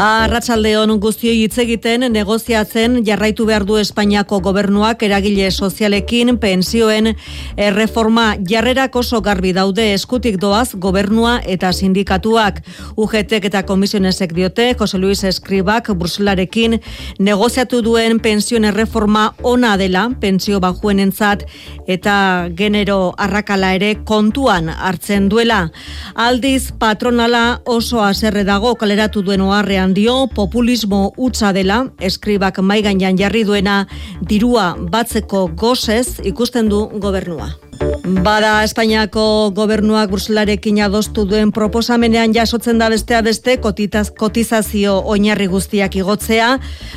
Arratsalde hon guztioi hitz egiten negoziatzen jarraitu behar du Espainiako gobernuak eragile sozialekin pensioen erreforma jarrerak oso garbi daude eskutik doaz gobernua eta sindikatuak. UGT eta komisionesek diote Jose Luis Escribak Bruselarekin negoziatu duen pensioen erreforma ona dela pensio bajuenentzat eta genero arrakala ere kontuan hartzen duela. Aldiz patronala oso haserre dago kaleratu duen oharrean dio populismo utza dela, eskribak maigan jarri duena dirua batzeko gozez ikusten du gobernua. Bada Espainiako gobernuak Bruselarekin adostu duen proposamenean jasotzen da bestea beste kotitaz, kotizazio oinarri guztiak igotzea,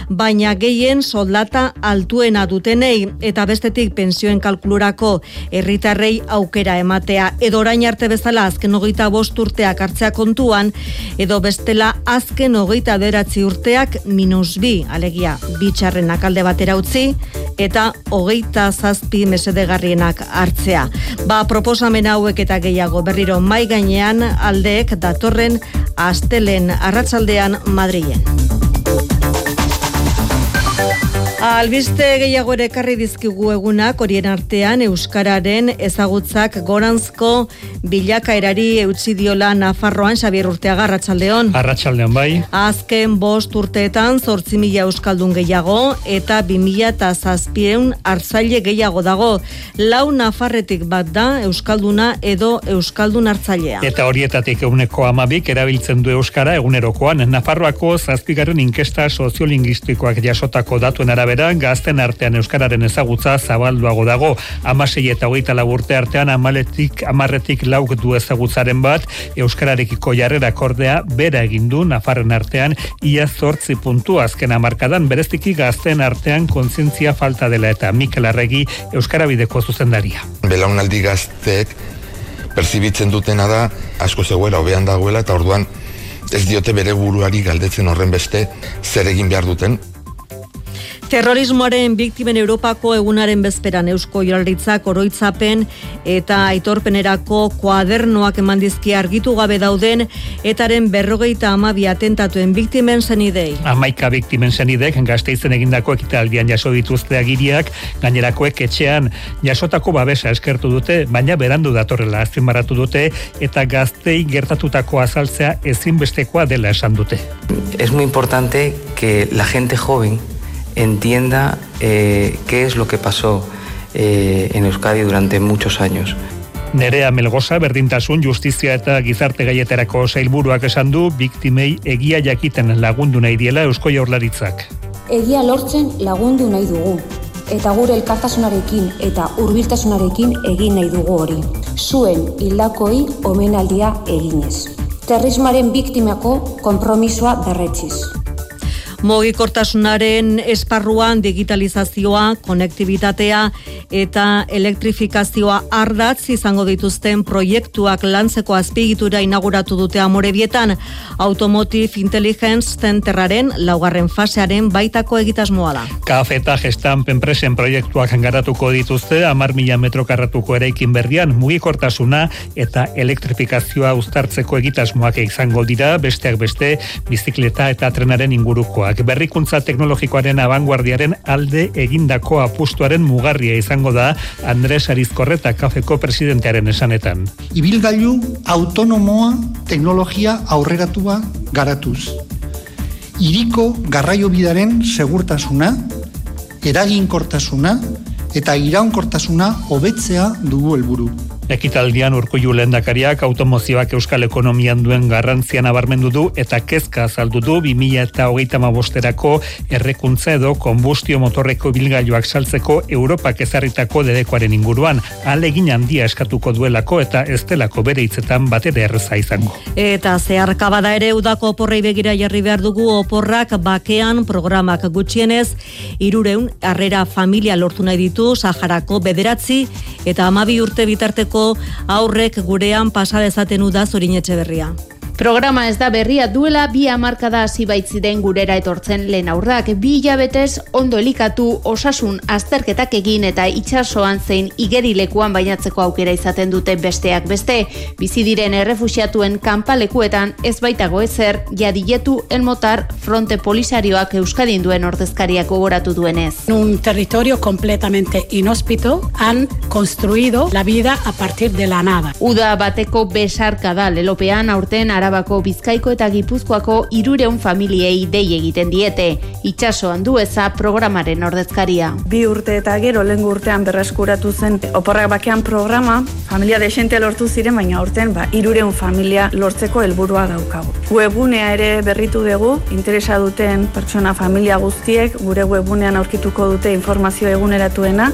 baina gehien soldata altuena dutenei eta bestetik pensioen kalkulurako herritarrei aukera ematea. Edo orain arte bezala azken hogeita bost urteak hartzea kontuan, edo bestela azken hogeita beratzi urteak minus bi, alegia, bitxarrenak alde batera utzi, eta hogeita zazpi mesedegarrienak hartzea. Ba, proposamen hauek eta gehiago berriro mai gainean aldeek datorren astelen arratsaldean Madrilen. Albiste gehiago ere karri dizkigu egunak horien artean Euskararen ezagutzak goranzko bilakaerari eutzi diola Nafarroan Xabier Urteaga Arratsaldeon. Arratsaldeon bai. Azken bost urteetan zortzi mila Euskaldun gehiago eta bi mila eta zazpieun hartzaile gehiago dago. Lau Nafarretik bat da Euskalduna edo Euskaldun hartzailea. Eta horietatik eguneko amabik erabiltzen du Euskara egunerokoan. Nafarroako zazpigarren inkesta soziolingistikoak jasotako datuen arabera arabera, gazten artean euskararen ezagutza zabalduago dago. Amasei eta hogeita urte artean amaletik, amarretik lauk du ezagutzaren bat, euskararekiko jarrera kordea bera egin du Nafarren artean ia zortzi puntu azken amarkadan bereztiki gazten artean kontzientzia falta dela eta Mikel Arregi euskarabideko zuzendaria. Belaunaldi gazteek perzibitzen dutena da asko zegoela hobean dagoela eta orduan ez diote bere buruari galdetzen horren beste zer egin behar duten Terrorismoaren biktimen Europako egunaren bezperan Eusko Jaurlaritzak oroitzapen eta aitorpenerako kuadernoak eman dizki argitu gabe dauden etaren berrogeita amabi atentatuen biktimen zenidei. Amaika biktimen zenidek gazteizen egindako ekitaldian jaso dituzte agiriak, gainerakoek etxean jasotako babesa eskertu dute, baina berandu datorrela azpimarratu dute eta gaztei gertatutako azaltzea ezinbestekoa dela esan dute. Es muy importante que la gente joven entienda eh, qué es lo que pasó eh, en Euskadi durante muchos años. Nerea Melgoza berdintasun justizia eta gizarte gaieterako sailburuak esan du biktimei egia jakiten lagundu nahi diela Eusko Jaurlaritzak. Egia lortzen lagundu nahi dugu eta gure elkartasunarekin eta hurbiltasunarekin egin nahi dugu hori. Zuen hildakoi omenaldia eginez. Terrismaren biktimako konpromisoa berretziz. Mogikortasunaren esparruan digitalizazioa, konektibitatea eta elektrifikazioa ardatz izango dituzten proiektuak lantzeko azpigitura inauguratu dute amorebietan Automotive Intelligence Centerraren laugarren fasearen baitako egitasmoa da. Kafeta gestan penpresen proiektuak garatuko dituzte amar mila metro karratuko eraikin berrian mugikortasuna eta elektrifikazioa uztartzeko egitasmoak izango dira besteak beste bizikleta eta trenaren ingurukoak berrikuntza teknologikoaren abanguardiaren alde egindako apustuaren mugarria izango da Andres Arizkorreta kafeko presidentearen esanetan. Ibilgailu autonomoa teknologia aurreratua garatuz. Iriko garraio bidaren segurtasuna, eraginkortasuna eta iraunkortasuna hobetzea dugu helburu. Ekitaldian urkullu lehendakariak automozioak euskal ekonomian duen garrantzian abarmendu du eta kezka azaldu du 2000 eta hogeita mabosterako errekuntza edo konbustio motorreko bilgailuak saltzeko Europak ezarritako dedekoaren inguruan alegin handia eskatuko duelako eta estelako bere hitzetan batere erreza izango. Eta zeharka bada ere udako oporrei begira jarri behar dugu oporrak bakean programak gutxienez irureun harrera familia lortu nahi ditu Saharako bederatzi eta amabi urte bitarteko aurrek gurean pasa dezaten da zorin etxe berria. Programa ez da berria duela bi hamarkada hasi baitziren gurera etortzen lehen aurrak bi hilabetez ondo elikatu osasun azterketak egin eta itsasoan zein igerilekuan bainatzeko aukera izaten dute besteak beste bizi diren errefuxiatuen kanpalekuetan ez baitago ezer jadiletu elmotar fronte polisarioak euskadin duen ordezkariak gogoratu duenez. Un territorio completamente inhóspito han construido la vida a partir de la nada. Uda bateko besarka da lelopean aurten arabako bizkaiko eta gipuzkoako irureun familiei dei egiten diete. Itxasoan du eza programaren ordezkaria. Bi urte eta gero lehen urtean berreskuratu zen oporrak bakean programa, familia desente lortu ziren, baina aurten ba, irureun familia lortzeko helburua daukagu. Webunea ere berritu dugu, interesa duten pertsona familia guztiek, gure webunean aurkituko dute informazio eguneratuena,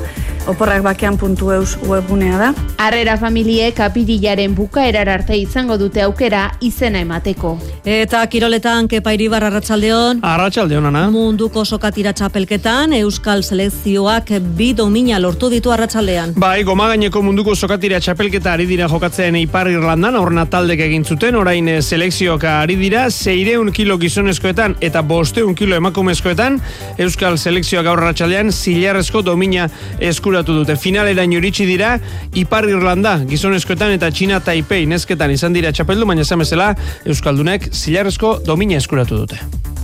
oporrak bakean puntu eus webunea da. Arrera familiek apirilaren bukaerar arte izango dute aukera izena emateko. Eta kiroletan kepa iribar arratsaldeon. Arratsaldeon ana. Munduko sokatira txapelketan Euskal Selekzioak bi domina lortu ditu arratsaldean. Bai, goma gaineko munduko sokatira txapelketa ari dira jokatzen Ipar Irlandan, horna taldek egin zuten, orain eh, selekzioak ari dira, zeireun kilo gizonezkoetan eta bosteun kilo emakumezkoetan, Euskal Selekzioak gaur arratsaldean zilarrezko domina eskuratu dute. Finalera iritsi dira, Ipar Irlanda gizonezkoetan eta Txina Taipei nezketan izan dira txapeldu, baina Euskaldunek zilarrezko domina eskuratu dute.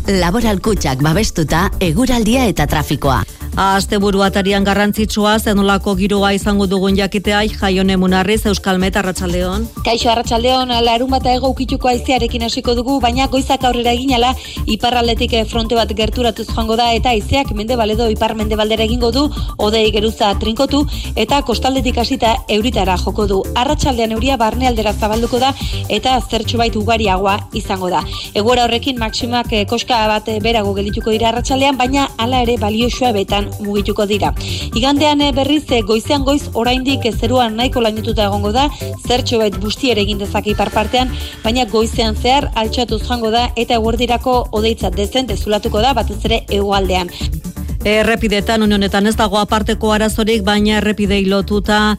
Laboral kutsak babestuta, eguraldia eta trafikoa. Aste buru atarian garrantzitsua zenolako giroa izango dugun jakitea jaione munarriz Euskal Meta Arratsaldeon. Kaixo Arratsaldeon larun bata ego ukituko aizearekin hasiko dugu, baina goizak aurrera eginala iparraldetik fronte bat gerturatuz joango da eta aizeak mendebaledo ipar mendebaldera egingo du, odei geruza trinkotu eta kostaldetik hasita euritara joko du. Arratsaldean euria barnealdera zabalduko da eta zertxo bait ugariagoa izango da. Egoera horrekin maksimak koska bat berago geldituko dira arratsaldean, baina hala ere balioxua betan mugituko dira. Igandean eh, berriz eh, goizean goiz oraindik zeruan nahiko lainotuta egongo da, zertxo bait busti ere egin dezake ipar partean, baina goizean zehar altxatuz jango da eta eguerdirako odeitzat dezen dezulatuko da batez ere egoaldean. Errepidetan unionetan ez dago aparteko arazorik, baina errepidei lotuta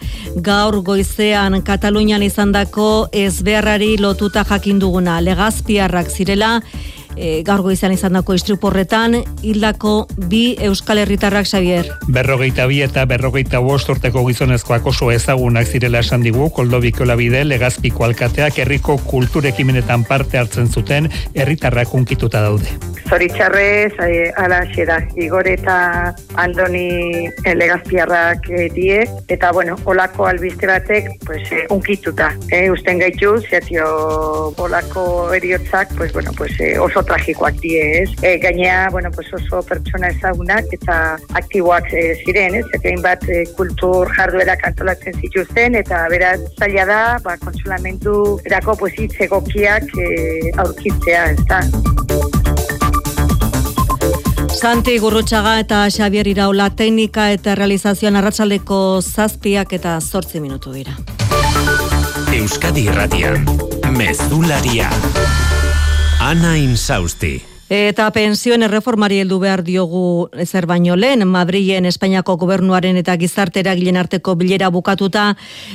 gaur goizean Katalunian izandako ezbeharrari lotuta jakin duguna. Legazpiarrak zirela, e, gaur goizan izan dako istruporretan, hildako bi Euskal Herritarrak Xavier. Berrogeita bi eta berrogeita bost urteko gizonezkoak oso ezagunak zirela esan digu, koldobiko labide, legazpiko alkateak herriko kulturekimenetan parte hartzen zuten herritarrak unkituta daude. Zoritxarrez, eh, ala da, Igor eta Andoni eh, legazpiarrak eh, die, eta bueno, olako albiste batek, pues, eh, unkituta. Eh, usten gaitu, zeatio olako eriotzak, pues, bueno, pues, eh, oso tragikoak die, ez? E, gainea, bueno, pues oso pertsona ezagunak eta aktiboak e, ziren, ez? Eta bat e, kultur jarduera kantolatzen zituzten eta beraz zaila da, ba, konsolamentu erako pues egokiak e, aurkitzea, ez da? Santi Gurrutxaga eta Xavier Iraula teknika eta realizazioan arratsaldeko zazpiak eta zortzi minutu dira. Euskadi Irratian, Mezularia. Ana Insausti. Eta pensioen erreformari heldu behar diogu ezer baino lehen, Madrilen Espainiako gobernuaren eta gizarte eragilen arteko bilera bukatuta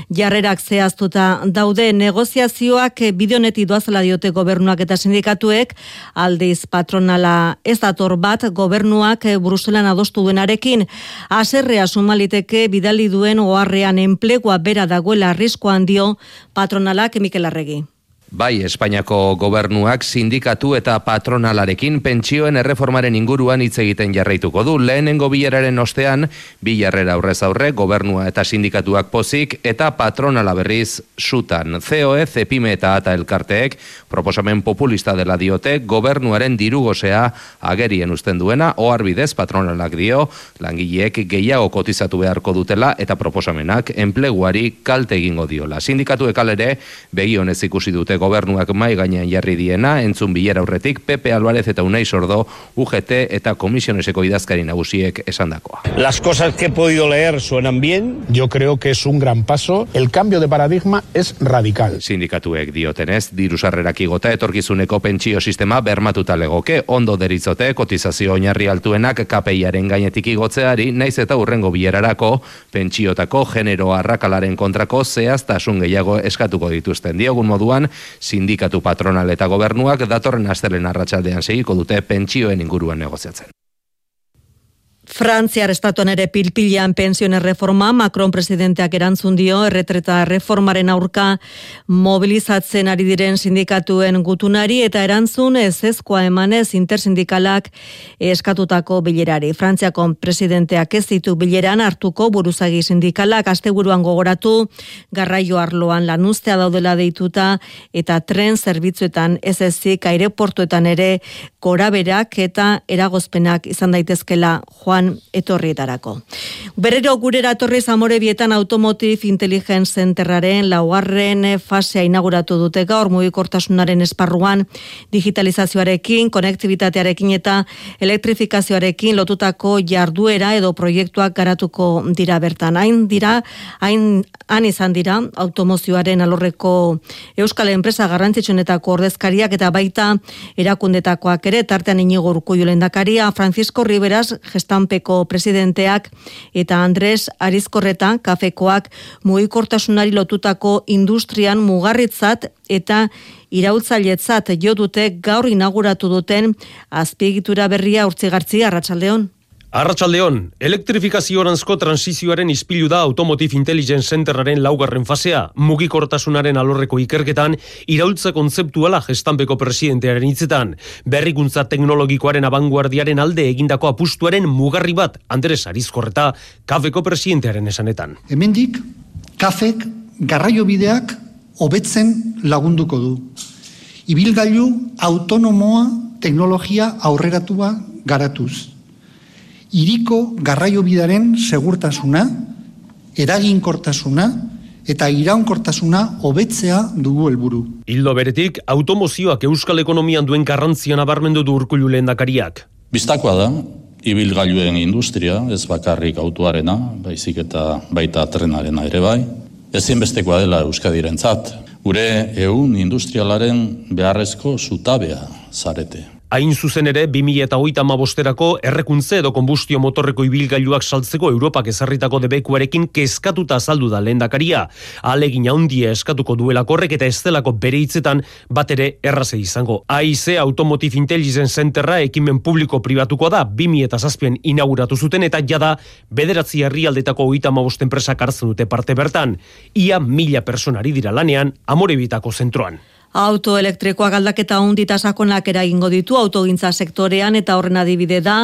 jarrerak zehaztuta daude negoziazioak bidioneti doazela diote gobernuak eta sindikatuek, aldiz patronala ez dator bat gobernuak Bruselan adostu duenarekin, aserrea sumaliteke bidali duen oharrean enplegua bera dagoela arriskoan dio patronalak Mikel Arregi. Bai, Espainiako gobernuak sindikatu eta patronalarekin pentsioen erreformaren inguruan hitz egiten jarraituko du. Lehenengo bileraren ostean, bilarrera aurrez aurre, gobernua eta sindikatuak pozik eta patronala berriz sutan. COE, Zepime eta Ata elkarteek, proposamen populista dela diote, gobernuaren dirugosea agerien usten duena, oharbidez patronalak dio, langileek gehiago kotizatu beharko dutela eta proposamenak enpleguari kalte egingo diola. Sindikatuek alere, begionez ikusi dute gobernuak mai gainean jarri diena, entzun bilera aurretik Pepe Alvarez eta Unai Sordo, UGT eta Komisioneseko idazkari nagusiek esandakoa. Las cosas que he podido leer suenan bien, yo creo que es un gran paso, el cambio de paradigma es radical. Sindikatuek diotenez, diru sarrerak igota etorkizuneko pentsio sistema bermatuta legoke, ondo deritzote kotizazio oinarri altuenak KPIaren gainetik igotzeari, naiz eta urrengo bilerarako pentsiotako genero arrakalaren kontrako zehaztasun gehiago eskatuko dituzten diogun moduan, Sindikatu patronal eta gobernuak datorren astelen arratsaldean segiko dute pentsioen inguruan negoziatzen. Frantziar estatuan ere pilpilean pensioen reforma, Macron presidenteak erantzun dio, erretreta reformaren aurka mobilizatzen ari diren sindikatuen gutunari eta erantzun ez ezkoa emanez intersindikalak eskatutako bilerari. Frantziako presidenteak ez ditu bileran hartuko buruzagi sindikalak asteburuan gogoratu garraio arloan lanuztea daudela deituta eta tren zerbitzuetan ez ezik aireportuetan ere goraberak eta eragozpenak izan daitezkela joan etorrietarako. Berrero gurera etorri zamore bietan Automotive Intelligence Centerraren laugarren fasea inauguratu dute gaur mugikortasunaren esparruan digitalizazioarekin, konektibitatearekin eta elektrifikazioarekin lotutako jarduera edo proiektuak garatuko dira bertan. Hain dira, hain han izan dira automozioaren alorreko euskal enpresa garrantzitsunetako ordezkariak eta baita erakundetakoak ere tartean inigo urkullu lendakaria Francisco Riberas gestan Kafepeko presidenteak eta Andres Arizkorreta kafekoak mugikortasunari lotutako industrian mugarritzat eta iraultzailetzat jo dute gaur inauguratu duten azpiegitura berria urtzigartzi arratsaldeon. Arratxaldeon, elektrifikazioaranzko transizioaren izpilu da Automotive Intelligence Centeraren laugarren fasea, mugikortasunaren alorreko ikerketan, iraultza kontzeptuala gestanpeko presidentearen hitzetan, berrikuntza teknologikoaren abanguardiaren alde egindako apustuaren mugarri bat, Andres Arizkorreta, kafeko presidentearen esanetan. Hemendik, kafek garraio bideak hobetzen lagunduko du. Ibilgailu autonomoa teknologia aurreratua garatuz iriko garraiobidaren segurtasuna, eraginkortasuna eta iraunkortasuna hobetzea dugu helburu. Hildo beretik, automozioak euskal ekonomian duen garrantzian abarmendu du urkullu lehendakariak. Biztakoa da, ibilgailuen industria, ez bakarrik autoarena, baizik eta baita trenarena ere bai, ezinbestekoa dela euskadirentzat. Gure eun industrialaren beharrezko zutabea zarete. Hain zuzen ere, 2000 eta hoita mabosterako errekuntze edo konbustio motorreko ibilgailuak saltzeko Europak ezarritako debekuarekin kezkatuta azaldu da lehendakaria. Alegin handia eskatuko duela korrek eta estelako bere hitzetan bat ere erraze izango. AIC Automotive Intelligence Centerra ekimen publiko pribatuko da 2000 eta zazpien inauguratu zuten eta jada bederatzi herrialdetako hoita mabosten presak hartzen dute parte bertan. Ia mila personari dira lanean, amorebitako zentroan. Auto elektrikoak aldaketa hundita sakonak eragingo ditu autogintza sektorean eta horren adibide da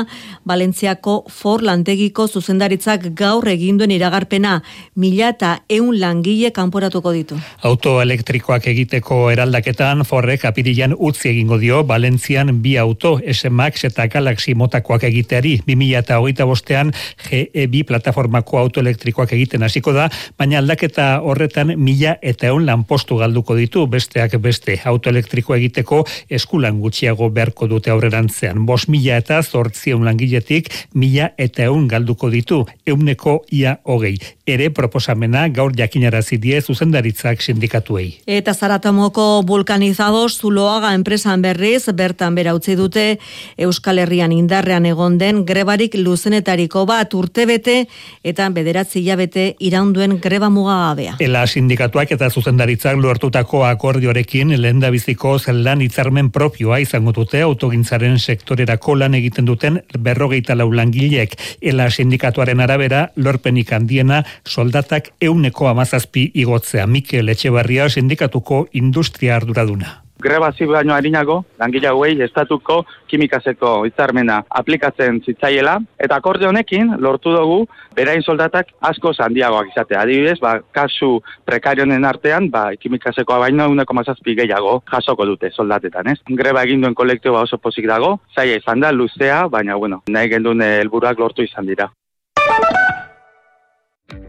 Valentziako For lantegiko zuzendaritzak gaur eginduen iragarpena mila eta eun langile kanporatuko ditu. Auto elektrikoak egiteko eraldaketan Forrek apirilan utzi egingo dio Valentzian bi auto S-Max eta Galaxy motakoak egiteari 2000 eta hogeita bostean GE2 plataformako auto elektrikoak egiten hasiko da, baina aldaketa horretan mila eta eun lanpostu galduko ditu besteak beste beste autoelektriko egiteko eskulan gutxiago beharko dute aurrerantzean. Bos mila eta zortzion langiletik mila eta eun galduko ditu, euneko ia hogei. Ere proposamena gaur jakinarazi die zuzendaritzak sindikatuei. Eta zaratamoko vulkanizados zuloaga enpresan berriz, bertan bera utzi dute Euskal Herrian indarrean egon den grebarik luzenetariko bat urtebete eta bederatzi hilabete iraunduen greba mugagabea. Ela sindikatuak eta zuzendaritzak lortutako akordiorekin Horrekin, lehen da biziko lan hitzarmen propioa izango dute autogintzaren sektorerako lan egiten duten berrogeita lau langilek. Ela sindikatuaren arabera, lorpenik handiena soldatak euneko amazazpi igotzea. Mikel Etxebarria sindikatuko industria arduraduna greba baino harinako, langile hauei estatuko kimikaseko hitzarmena aplikatzen zitzaiela, eta akorde honekin lortu dugu berain soldatak asko handiagoak izate. Adibidez, ba, kasu prekarionen artean, ba, kimikasekoa baino uneko mazazpi gehiago jasoko dute soldatetan, ez? Greba egin duen kolektibo oso pozik dago, zaila izan da, luzea, baina, bueno, nahi gendun helburuak lortu izan dira.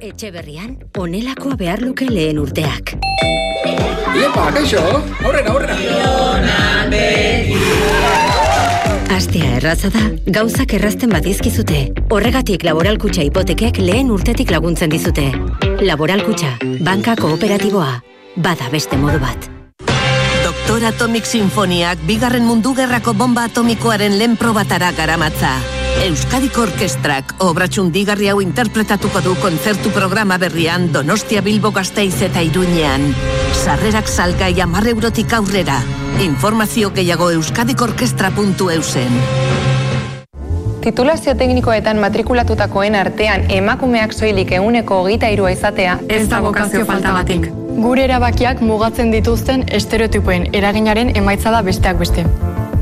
Etxe berrian, onelakoa behar luke lehen urteak. Iepa, kaixo, aurrera, aurrera. Astea erraza da, gauzak errazten badizkizute. Horregatik laboralkutxa hipotekek lehen urtetik laguntzen dizute. Laboralkutxa, banka kooperatiboa, bada beste modu bat. Doktor Atomic Sinfoniak bigarren mundu gerrako bomba atomikoaren lehen probatara garamatza. Euskadiko Orkestrak obratxun digarri hau interpretatuko du kontzertu programa berrian Donostia Bilbo Gasteiz eta Iruñean. Sarrerak salgai amarre eurotik aurrera. Informazio gehiago euskadikorkestra.eusen. Titulazio teknikoetan matrikulatutakoen artean emakumeak soilik eguneko hogeita irua izatea ez da bokazio falta batik. Gure erabakiak mugatzen dituzten estereotipoen eraginaren emaitza da besteak beste.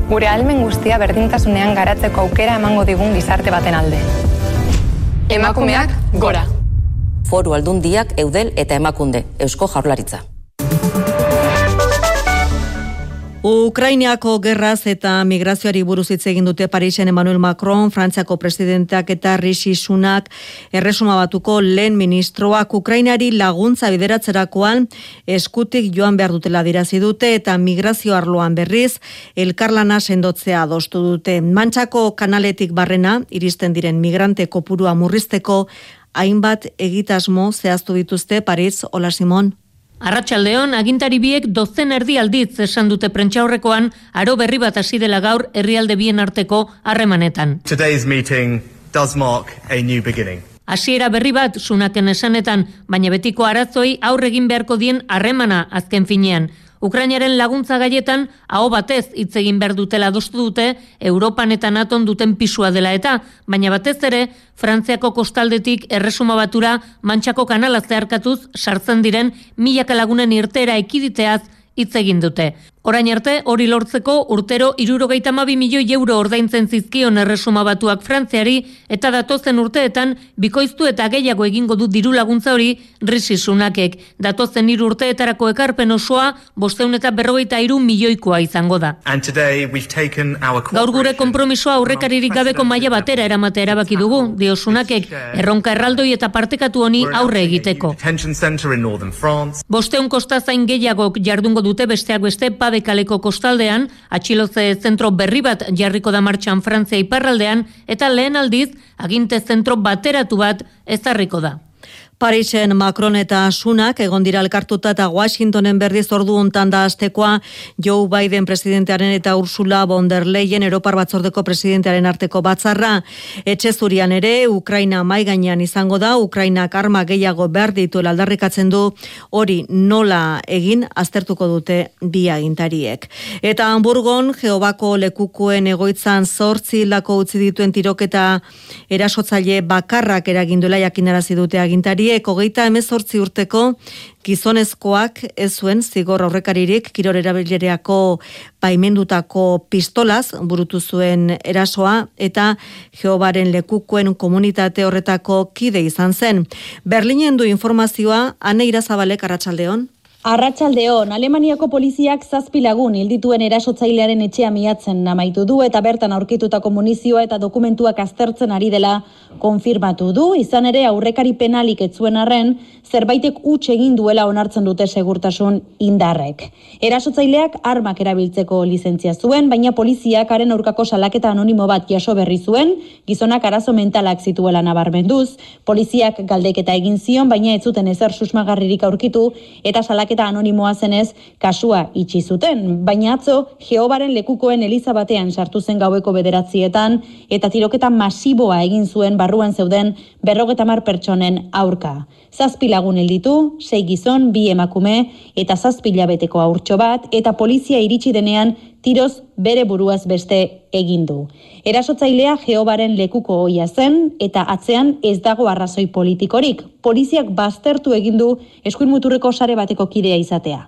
Gure almen guztia berdintasunean garatzeko aukera emango digun gizarte baten alde. Emakumeak gora. Foru aldundiak eudel eta emakunde, Eusko Jaurlaritza. Ukrainiako gerraz eta migrazioari buruz hitz egin dute Parisen Emmanuel Macron, Frantziako presidenteak eta Rishi Sunak erresuma batuko lehen ministroak Ukrainari laguntza bideratzerakoan eskutik joan behar dutela dirazi dute eta migrazio arloan berriz elkarlana sendotzea adostu dute. Mantxako kanaletik barrena iristen diren migrante kopurua murrizteko hainbat egitasmo zehaztu dituzte Paris Ola Simon. Arratxaldeon, agintari biek dozen erdi aldiz esan dute prentxaurrekoan, aro berri bat hasi dela gaur herrialde bien arteko harremanetan. Today's meeting does mark a new beginning. Hasiera berri bat sunaken esanetan, baina betiko arazoi aurregin beharko dien harremana azken finean. Ukrainaren laguntza gaietan aho batez hitz egin behar dutela adostu dute Europan eta Naton duten pisua dela eta, baina batez ere Frantziako kostaldetik erresuma batura mantxako kanala zeharkatuz sartzen diren milaka lagunen irtera ekiditeaz hitz egin dute. Orain arte, hori lortzeko urtero irurogeita mabi milioi euro ordaintzen zizkion erresuma batuak frantziari eta datozen urteetan bikoiztu eta gehiago egingo du diru laguntza hori risi sunakek. Datozen iru urteetarako ekarpen osoa bosteun eta berrogeita iru milioikoa izango da. Gaur gure kompromisoa aurrekaririk gabeko maila batera eramate erabaki dugu, dio sunakek, erronka erraldoi eta partekatu honi aurre egiteko. Bosteun kostazain gehiagok jardungo dute besteak beste pabe kaleko kostaldean, atxiloze zentro berri bat jarriko da martxan Frantzia iparraldean, eta lehen aldiz, aginte zentro bateratu bat ezarriko da. Parisen Macron eta Sunak egon dira elkartuta eta Washingtonen berdiz ordu hontan da astekoa Joe Biden presidentearen eta Ursula von der Leyen Europar batzordeko presidentearen arteko batzarra. Etxe zurian ere Ukraina mai gainean izango da Ukrainak arma gehiago behar ditu aldarrikatzen du hori nola egin aztertuko dute bi agintariek. Eta Hamburgon Geobako lekukuen egoitzan zortzi lako utzi dituen tiroketa erasotzaile bakarrak eraginduela jakinarazi dute agintari horiek hogeita emezortzi urteko gizonezkoak ez zuen zigor aurrekaririk kiror erabilereako baimendutako pistolaz burutu zuen erasoa eta Jehovaren lekukuen komunitate horretako kide izan zen. Berlinen du informazioa, ane irazabalek arratsaldeon. Arratsaldeon, Alemaniako poliziak zazpi lagun hildituen erasotzailearen etxea miatzen namaitu du eta bertan aurkitutako munizioa eta dokumentuak aztertzen ari dela konfirmatu du, izan ere aurrekari penalik etzuen arren, zerbaitek huts egin duela onartzen dute segurtasun indarrek. Erasotzaileak armak erabiltzeko lizentzia zuen, baina poliziak haren aurkako salaketa anonimo bat jaso berri zuen, gizonak arazo mentalak zituela nabarmenduz, poliziak galdeketa egin zion, baina ez zuten ezer susmagarririk aurkitu eta salaketa anonimoa zenez kasua itxi zuten. Baina atzo, Jehovaren lekukoen Eliza batean sartu zen gaueko bederatzietan eta tiroketa masiboa egin zuen barruan zeuden berrogetamar pertsonen aurka. Zazpi lagun elditu, sei gizon, bi emakume eta zazpi labeteko aurtxo bat eta polizia iritsi denean tiroz bere buruaz beste egin du. Erasotzailea Jehovaren lekuko ohia zen eta atzean ez dago arrazoi politikorik. Poliziak baztertu egin du eskuin muturreko sare bateko kidea izatea.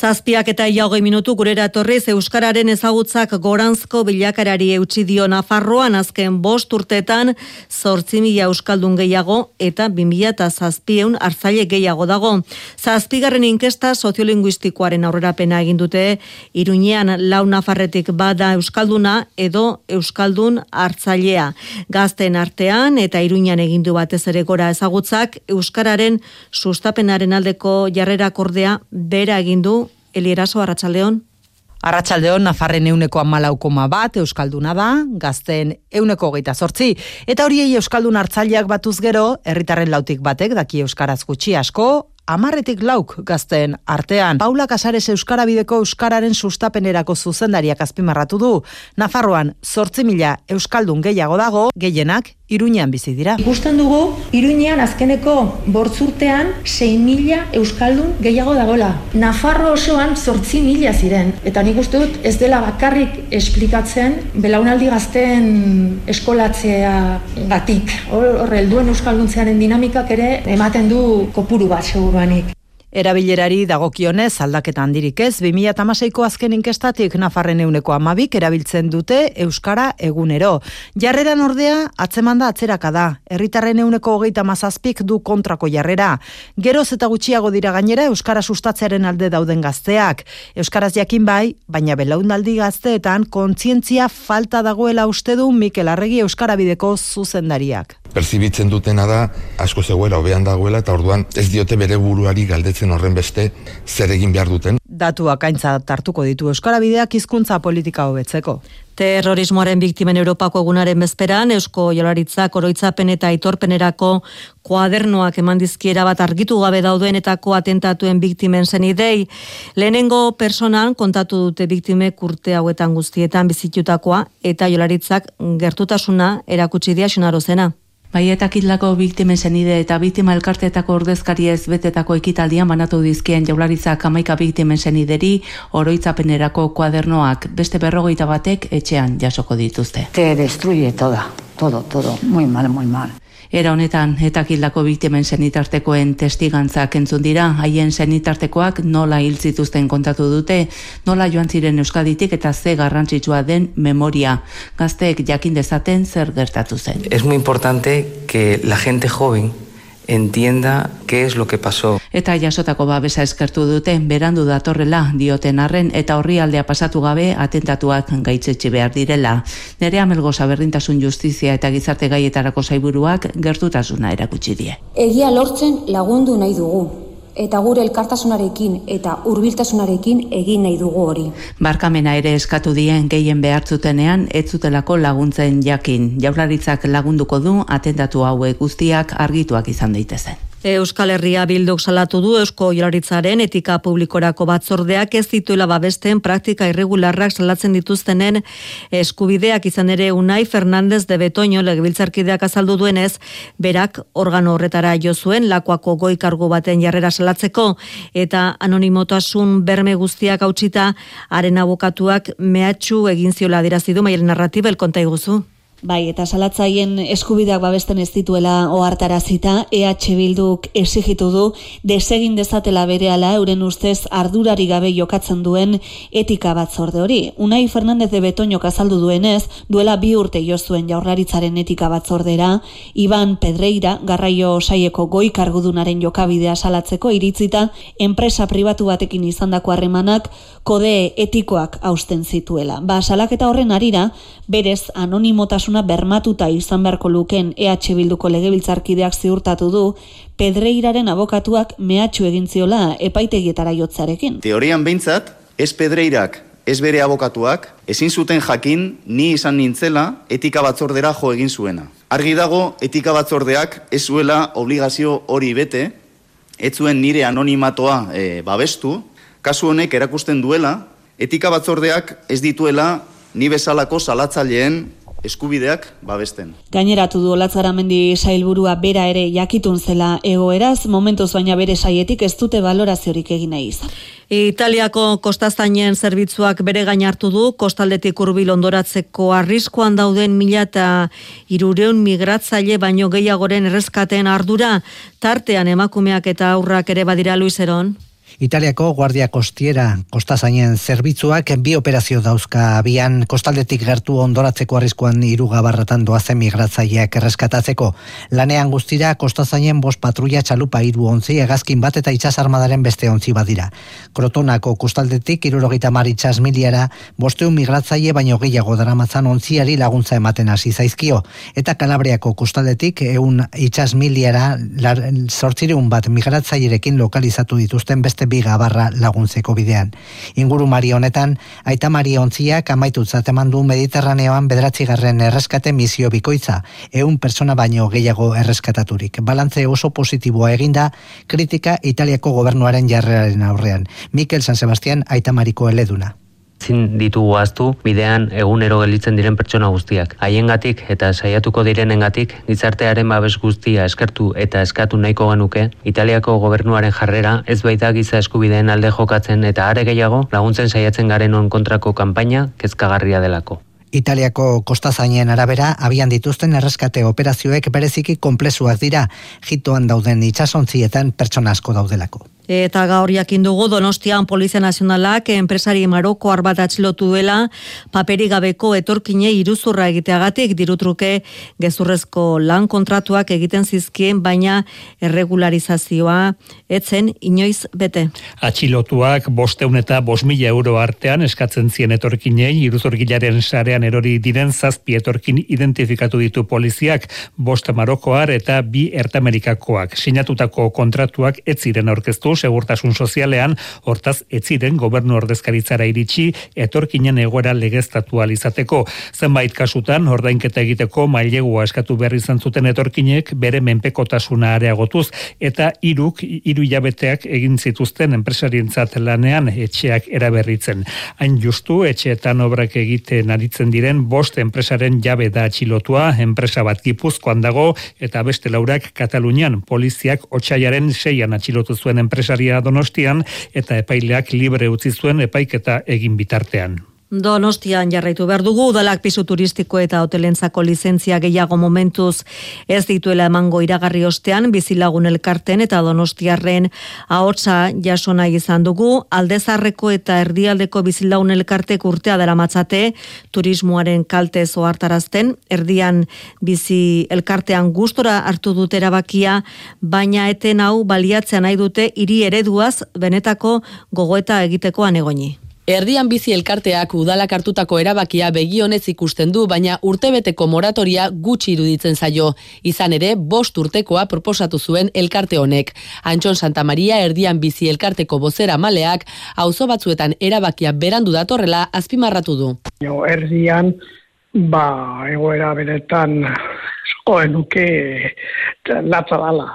Zazpiak eta iaugei minutu gurera torriz Euskararen ezagutzak goranzko bilakarari eutxi dio Nafarroan azken bost urtetan zortzi mila Euskaldun gehiago eta bimila eta zazpieun hartzaile gehiago dago. Zazpigarren inkesta soziolinguistikoaren aurrerapena egin dute Iruñean lau Nafarretik bada Euskalduna edo Euskaldun hartzailea. Gazten artean eta Iruñean egindu batez ere gora ezagutzak Euskararen sustapenaren aldeko jarrera kordea bera egindu Elieraso Arratsaldeon. Arratsaldeon Nafarren euneko amalaukoma bat Euskalduna da, gazten euneko geita sortzi. Eta horiei Euskaldun hartzaileak batuz gero, herritarren lautik batek daki Euskaraz gutxi asko, amarretik lauk gazten artean. Paula Casares Euskara Bideko Euskararen sustapenerako zuzendariak azpimarratu du. Nafarroan, sortzi mila Euskaldun gehiago dago, gehienak Iruñean bizi dira. Ikusten dugu, Iruñean azkeneko bortzurtean 6 mila Euskaldun gehiago dagola. Nafarro osoan sortzi mila ziren. Eta nik uste dut ez dela bakarrik esplikatzen belaunaldi gazten eskolatzea gatik. Horre, helduen Euskalduntzearen dinamikak ere ematen du kopuru bat money Erabilerari dagokionez aldaketa handirik ez, 2008ko azken inkestatik Nafarren euneko amabik erabiltzen dute Euskara egunero. Jarrera ordea atzemanda atzeraka da. Herritarren euneko hogeita mazazpik du kontrako jarrera. Geroz eta gutxiago dira gainera Euskara sustatzearen alde dauden gazteak. Euskaraz jakin bai, baina belaunaldi gazteetan kontzientzia falta dagoela uste du Mikel Arregi Euskara bideko zuzendariak perzibitzen dutena da asko zegoela hobean dagoela eta orduan ez diote bere buruari galdetzen horren beste zer egin behar duten. Datuak aintza tartuko ditu Euskara Bideak hizkuntza politika hobetzeko. Terrorismoaren biktimen Europako egunaren bezperan, Eusko Jolaritzak oroitzapen eta aitorpenerako kuadernoak eman dizkiera bat argitu gabe daudenetako atentatuen biktimen zen idei. Lehenengo personan kontatu dute biktime kurte hauetan guztietan bizitutakoa eta Jolaritzak gertutasuna erakutsi dia zena. Bai eta kitlako biktimen zenide eta biktima elkarteetako ordezkari ez betetako ekitaldian banatu dizkien jaularitzak amaika biktimen zenideri oroitzapenerako kuadernoak beste berrogeita batek etxean jasoko dituzte. Te destruye toda, todo, todo, muy mal, muy mal. Era honetan, eta kildako biktimen zenitartekoen testigantzak entzun dira, haien zenitartekoak nola hil zituzten kontatu dute, nola joan ziren euskaditik eta ze garrantzitsua den memoria. Gazteek jakin dezaten zer gertatu zen. Es muy importante que la gente joven entienda qué es lo que pasó. Eta jasotako babesa eskertu dute, berandu datorrela dioten arren eta horri aldea pasatu gabe atentatuak gaitzetxe behar direla. Nere amelgoza berdintasun justizia eta gizarte gaietarako zaiburuak gertutasuna erakutsi die. Egia lortzen lagundu nahi dugu, eta gure elkartasunarekin eta hurbiltasunarekin egin nahi dugu hori. Barkamena ere eskatu dien gehien behartzutenean ez zutelako laguntzen jakin. Jaurlaritzak lagunduko du atentatu hauek guztiak argituak izan daitezen. Euskal Herria bilduk salatu du Eusko Jolaritzaren etika publikorako batzordeak ez dituela babesten praktika irregularrak salatzen dituztenen eskubideak izan ere Unai Fernandez de Betoño legebiltzarkideak azaldu duenez, berak organo horretara jo zuen lakoako goi kargu baten jarrera salatzeko eta anonimotasun berme guztiak hautsita haren abokatuak mehatxu egin ziola dirazidu mailen narratiba elkonta iguzu. Bai, eta salatzaien eskubideak babesten ez dituela ohartarazita, EH Bilduk exigitu du desegin dezatela berehala euren ustez ardurari gabe jokatzen duen etika batzorde hori. Unai Fernandez de Betoño azaldu duenez, duela bi urte jo zuen jaurlaritzaren etika batzordera, Iban Pedreira, garraio saieko goi kargudunaren jokabidea salatzeko iritzita, enpresa pribatu batekin izandako harremanak kode etikoak hausten zituela. Ba, salaketa horren arira, berez anonimotasun segurtasuna bermatuta izan beharko luken EH Bilduko legebiltzarkideak ziurtatu du Pedreiraren abokatuak mehatxu egin ziola epaitegietara jotzarekin. Teorian behintzat, ez Pedreirak, ez bere abokatuak, ezin zuten jakin ni izan nintzela etika batzordera jo egin zuena. Argi dago, etika batzordeak ez zuela obligazio hori bete, ez zuen nire anonimatoa e, babestu, kasu honek erakusten duela, etika batzordeak ez dituela ni bezalako salatzaileen eskubideak babesten. Gaineratu du Olatzaramendi sailburua bera ere jakitun zela egoeraz, momentuz baina bere saietik ez dute baloraziorik egin nahi izan. Italiako kostazainen zerbitzuak bere gain hartu du, kostaldetik urbil ondoratzeko arriskoan dauden mila eta irureun migratzaile baino gehiagoren errezkaten ardura, tartean emakumeak eta aurrak ere badira luizeron. Italiako Guardia Kostiera kostazainen zerbitzuak bi operazio dauzka abian kostaldetik gertu ondoratzeko arriskuan irugabarratan doazen migratzaileak erreskatatzeko. Lanean guztira kostazainen bos patrulla txalupa iru ontzi egazkin bat eta itxas armadaren beste ontzi badira. Krotonako kostaldetik irurogeita mar itxas miliara bosteun migratzaile baino gehiago daramatzan ontziari laguntza ematen hasi zaizkio. Eta Kalabriako kostaldetik eun itxas miliara sortzireun bat migratzailerekin lokalizatu dituzten beste biga barra laguntzeko bidean. Inguru mari honetan, aita mari ontziak amaitu zateman du Mediterraneoan bederatzigarren erreskate misio bikoitza, eun persona baino gehiago erreskataturik. Balantze oso positiboa eginda, kritika Italiako gobernuaren jarrearen aurrean. Mikel San Sebastian aita mariko eleduna zin ditugu aztu bidean egunero gelditzen diren pertsona guztiak. Haiengatik eta saiatuko direnengatik gizartearen babes guztia eskertu eta eskatu nahiko genuke Italiako gobernuaren jarrera ez baita giza eskubideen alde jokatzen eta are gehiago laguntzen saiatzen garen on kontrako kanpaina kezkagarria delako. Italiako kostazainen arabera abian dituzten erreskate operazioek bereziki konplezuak dira, jitoan dauden itsasontzietan pertsona asko daudelako. Eta gaur jakin dugu Donostian Polizia Nazionalak enpresari Maroko arbat atxilotu duela paperi gabeko etorkine iruzurra egiteagatik dirutruke gezurrezko lan kontratuak egiten zizkien baina erregularizazioa etzen inoiz bete. Atxilotuak bosteun eta bos mila euro artean eskatzen zien etorkinei iruzurgilaren sarean erori diren zazpi etorkin identifikatu ditu poliziak bost Marokoar eta bi Ertamerikakoak. Sinatutako kontratuak ez ziren aurkeztu segurtasun sozialean, hortaz etziren gobernu ordezkaritzara iritsi etorkinen egoera legeztatu alizateko. Zenbait kasutan, ordainketa egiteko mailegua eskatu behar izan zuten etorkinek bere menpekotasuna areagotuz eta iruk, iru jabeteak egin zituzten enpresarientzat lanean etxeak eraberritzen. Hain justu, etxeetan obrak egiten aritzen diren bost enpresaren jabe da atxilotua, enpresa bat gipuzkoan dago eta beste laurak Katalunian poliziak otxaiaren seian atxilotu zuen enpresa enpresaria Donostian eta epaileak libre utzi zuen epaiketa egin bitartean. Donostian jarraitu behar dugu, udalak pisu turistiko eta hotelentzako lizentzia gehiago momentuz. Ez dituela emango iragarri ostean, bizilagun elkarten eta donostiarren ahotsa jasona izan dugu, aldezarreko eta erdialdeko bizilagun elkartek urtea dara matzate, turismoaren kalte zoartarazten, erdian bizi elkartean gustora hartu dut erabakia, baina eten hau baliatzea nahi dute hiri ereduaz benetako gogoeta egiteko anegoni. Erdian bizi elkarteak udalak hartutako erabakia begionez ikusten du, baina urtebeteko moratoria gutxi iruditzen zaio. Izan ere, bost urtekoa proposatu zuen elkarte honek. Antxon Santa Maria erdian bizi elkarteko bozera maleak, auzo batzuetan erabakia berandu datorrela azpimarratu du. Erdian, ba, egoera beretan, oen nuke, latza dala,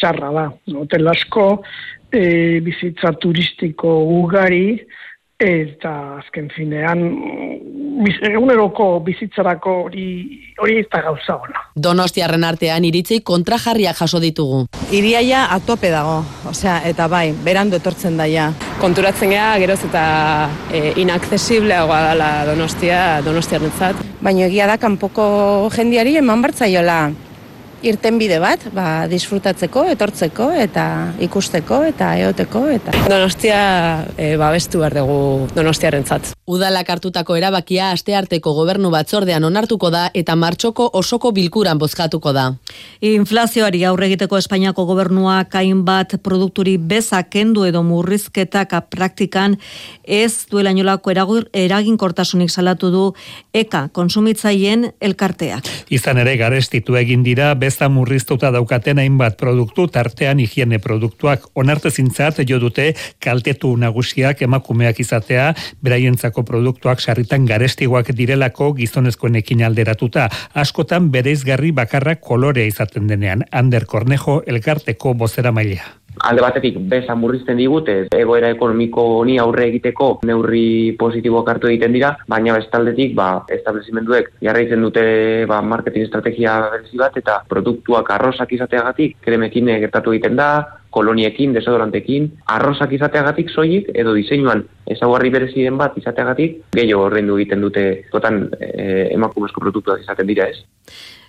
txarra da. Hotel asko, e, bizitza turistiko ugari, eta azken finean eguneroko bizitzarako hori hori ez da gauza ona. Donostiarren artean iritzei kontrajarriak jaso ditugu. Iriaia atope dago, osea, eta bai, berandu etortzen daia. Konturatzen gea, geroz eta e, inaccesibleagoa dela Donostia, Donostiarrentzat. Baina egia da kanpoko jendiari eman bartzaiola irten bide bat, ba, disfrutatzeko, etortzeko, eta ikusteko, eta eoteko, eta... Donostia e, babestu behar dugu donostiaren zat. Udalak hartutako erabakia astearteko gobernu batzordean onartuko da eta martxoko osoko bilkuran bozkatuko da. Inflazioari aurre egiteko Espainiako gobernuak hainbat produkturi beza kendu edo murrizketak praktikan ez duela inolako eraginkortasunik salatu du eka konsumitzaien elkarteak. Izan ere garestitu egin dira beza murriztuta daukaten hainbat produktu tartean higiene produktuak onartezintzat jo dute kaltetu nagusiak emakumeak izatea beraientzako produktuak sarritan garestiguak direlako gizonezkoenekin alderatuta. Askotan bereizgarri bakarrak kolorea izaten denean. Ander Cornejo elkarteko bozera mailea alde batetik beza murrizten digute egoera ekonomiko honi aurre egiteko neurri positiboak hartu egiten dira, baina bestaldetik ba, establezimenduek jarraitzen dute ba, marketing estrategia berezi bat eta produktuak arrosak izateagatik kremekin gertatu egiten da, koloniekin, desodorantekin, arrosak izateagatik soilik edo diseinuan ezaguarri bereziren bat izateagatik gehiago horrendu egiten dute totan e, emakumezko produktuak izaten dira ez.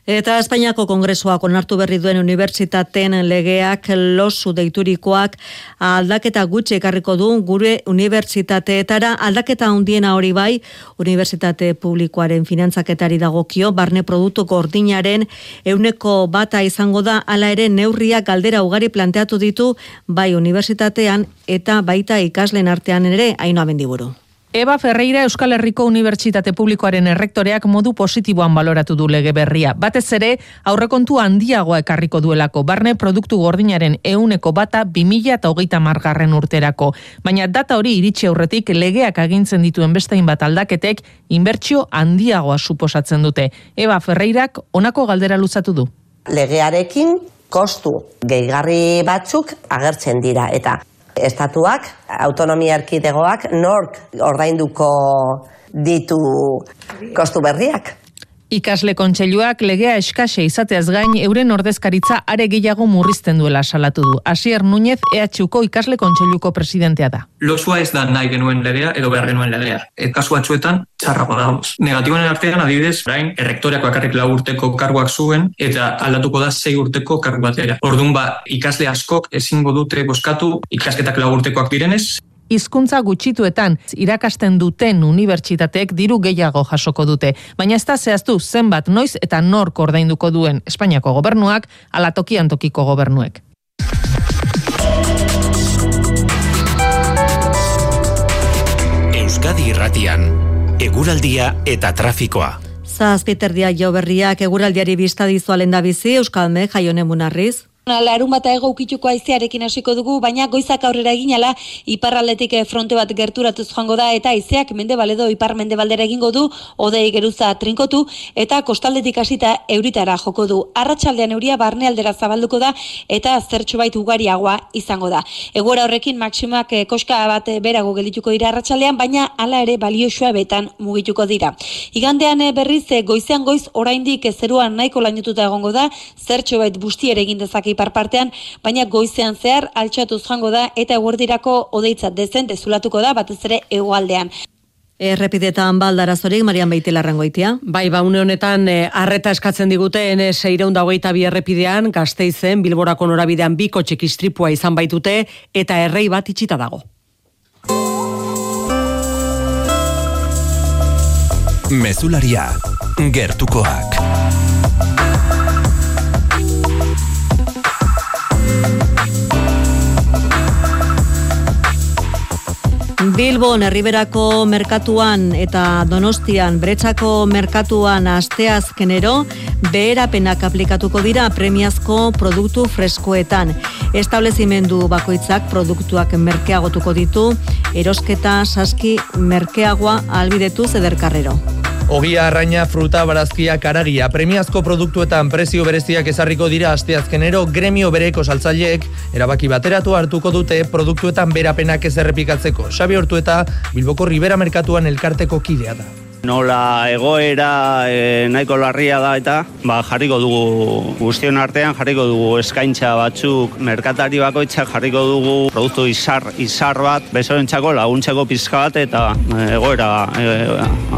Eta Espainiako Kongresoak onartu berri duen unibertsitateen legeak losu deiturikoak aldaketa gutxe ekarriko du gure unibertsitateetara aldaketa handiena hori bai unibertsitate publikoaren finantzaketari dagokio barne produktu ordinaren euneko bata izango da hala ere neurriak galdera ugari planteatu ditu bai unibertsitatean eta baita ikaslen artean ere haino abendiburu. Eba Ferreira Euskal Herriko Unibertsitate Publikoaren errektoreak modu positiboan baloratu du lege berria. Batez ere, aurrekontu handiagoa ekarriko duelako, barne produktu gordinaren euneko bata 2000 eta hogeita margarren urterako. Baina data hori iritsi aurretik legeak agintzen dituen bestein bat aldaketek inbertsio handiagoa suposatzen dute. Eba Ferreirak onako galdera luzatu du. Legearekin kostu gehigarri batzuk agertzen dira eta estatuak, autonomia erkidegoak, nork ordainduko ditu kostu berriak. Ikasle kontseiluak legea eskase izateaz gain euren ordezkaritza are gehiago murrizten duela salatu du. Asier Núñez EHUko ikasle kontseiluko presidentea da. Losua ez da nahi genuen legea edo behar genuen legea. Et kasu batzuetan txarrago da. Negatiboen artean adibidez, orain errektoreak bakarrik lau urteko karguak zuen eta aldatuko da sei urteko kargu batera. Ordun ba ikasle askok ezingo dute boskatu ikasketak lau urtekoak direnez, hizkuntza gutxituetan irakasten duten unibertsitateek diru gehiago jasoko dute, baina ez da zehaztu zenbat noiz eta nork ordainduko duen Espainiako gobernuak ala tokian tokiko gobernuek. Euskadi Irratian eguraldia eta trafikoa. Zazpiterdia jo berriak eguraldiari bizta dizualen da bizi Euskalme jaione munarriz. Larun bata ego ukituko aizearekin hasiko dugu, baina goizak aurrera eginala iparraldetik eh, fronte bat gerturatuz joango da eta aizeak mende baledo ipar mende baldera egingo du, odei geruza trinkotu eta kostaldetik hasita euritara joko du. Arratxaldean euria barne aldera zabalduko da eta zertxo bait ugariagoa izango da. Egora horrekin maksimak eh, koska bat eh, berago geldituko dira arratsaldean baina hala ere balioxua betan mugituko dira. Igandean berriz goizean goiz oraindik zeruan nahiko lainututa egongo da, zertxo bait bustiere egin dezake ipar partean, baina goizean zehar altxatuz jango da eta eguerdirako odeitza dezen dezulatuko da batez ere egualdean. Errepidetan baldarazorik, Marian Beite larrangoitia. Bai, ba, une honetan, e, arreta eskatzen digute, ene seireun dagoita bi errepidean, gazteizen, bilborako norabidean biko txekistripua izan baitute, eta errei bat itxita dago. Mezularia, gertukoak. Bilbon herriberako merkatuan eta Donostian bretsako merkatuan asteazkenero beherapenak aplikatuko dira premiazko produktu freskoetan. Establezimendu bakoitzak produktuak merkeagotuko ditu, erosketa saski merkeagoa albidetu zederkarrero. Ogia arraina, fruta, barazkia, karagia, premiazko produktuetan prezio bereziak ezarriko dira asteazkenero gremio bereko saltzaileek erabaki bateratu hartuko dute produktuetan berapenak ez errepikatzeko. Xabi Hortu eta Bilboko Ribera Merkatuan elkarteko kidea da. Nola egoera e, nahiko larria da eta ba, jarriko dugu guztion artean jarriko dugu eskaintza batzuk merkatari bakoitzak jarriko dugu produktu izar, izar bat besorentzako laguntzeko pizka bat eta e, egoera e,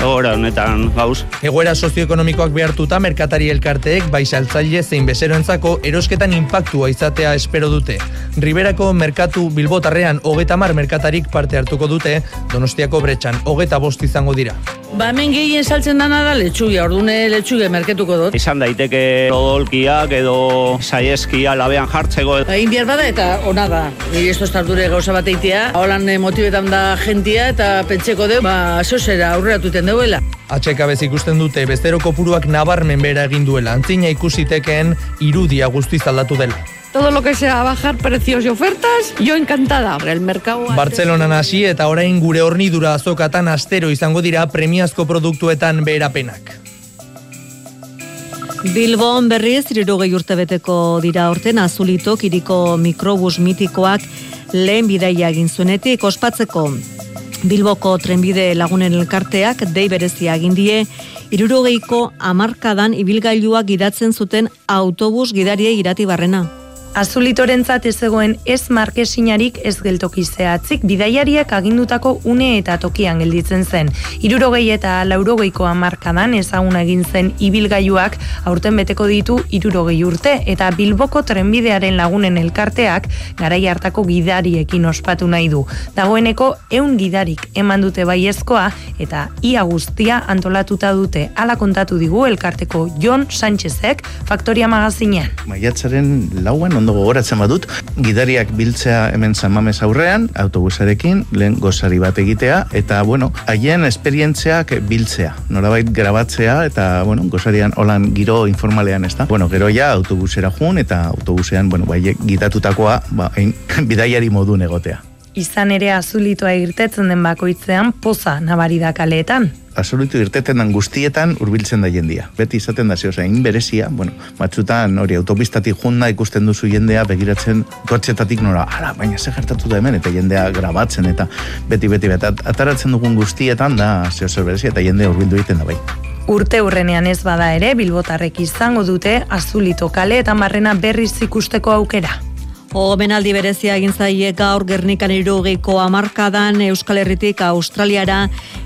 egoera honetan gauz. Egoera sozioekonomikoak behartuta merkatari elkarteek bai saltzaile zein bezeroentzako erosketan impactua izatea espero dute. Riberako merkatu bilbotarrean hogeta mar merkatarik parte hartuko dute Donostiako bretxan hogeta bost izango dira. Ba, hemen gehien saltzen dana da letxugia, ordune letxugia merketuko dut. Izan daiteke odolkiak edo saieskia labean jartzeko. Egin behar bada eta ona da. Nire esto estarture gauza bat eitea. Holan eh, motibetan da jentia eta pentseko deu, ba, zera aurrera tuten deuela. Atxeka bez ikusten dute bezero kopuruak nabarmen bera egin duela. Antzina ikusiteken irudia guztiz aldatu dela todo lo que sea bajar precios y ofertas, yo encantada. El mercado Barcelona nasi eta orain gure hornidura azokatan astero izango dira premiazko produktuetan beherapenak. Bilbon berriz, irurogei urte beteko dira orten, azulitok iriko mikrobus mitikoak lehen bidaia egin zuenetik, ospatzeko Bilboko trenbide lagunen elkarteak dei berezia egin die, irurogeiko amarkadan ibilgailua gidatzen zuten autobus gidarie irati barrena. Azulitorentzat ez zegoen ez markesinarik ez geltoki zehatzik bidaiariak agindutako une eta tokian gelditzen zen. Irurogei eta laurogeiko amarkadan ezaguna egin zen ibilgailuak aurten beteko ditu irurogei urte eta bilboko trenbidearen lagunen elkarteak garai hartako gidariekin ospatu nahi du. Dagoeneko eun gidarik eman dute baiezkoa eta ia guztia antolatuta dute ala kontatu digu elkarteko Jon Sánchezek Faktoria Magazinean. Maiatzaren lauen ondo gogoratzen badut, gidariak biltzea hemen San aurrean, autobusarekin, lehen gozari bat egitea, eta, bueno, haien esperientziak biltzea, norabait grabatzea, eta, bueno, gozarian holan giro informalean, ez da? Bueno, gero ja, autobusera jun, eta autobusean, bueno, bai, gitatutakoa, ba, ein, bidaiari modu negotea. Izan ere azulitoa irtetzen den bakoitzean poza nabari da kaleetan absolutu irteten dan guztietan hurbiltzen da jendia. Beti izaten da zehose, egin berezia, bueno, matzutan hori autopistatik junda ikusten duzu jendea begiratzen kotxetatik nora, ara, baina ze gertatu da hemen, eta jendea grabatzen, eta beti, beti, beti, ataratzen dugun guztietan da zehose berezia, eta jendea hurbildu egiten da bai. Urte urrenean ez bada ere, bilbotarrek izango dute, azulito kale eta marrena berriz ikusteko aukera. Omenaldi berezia egin zaie gaur Gernikan irugeiko amarkadan Euskal Herritik Australiara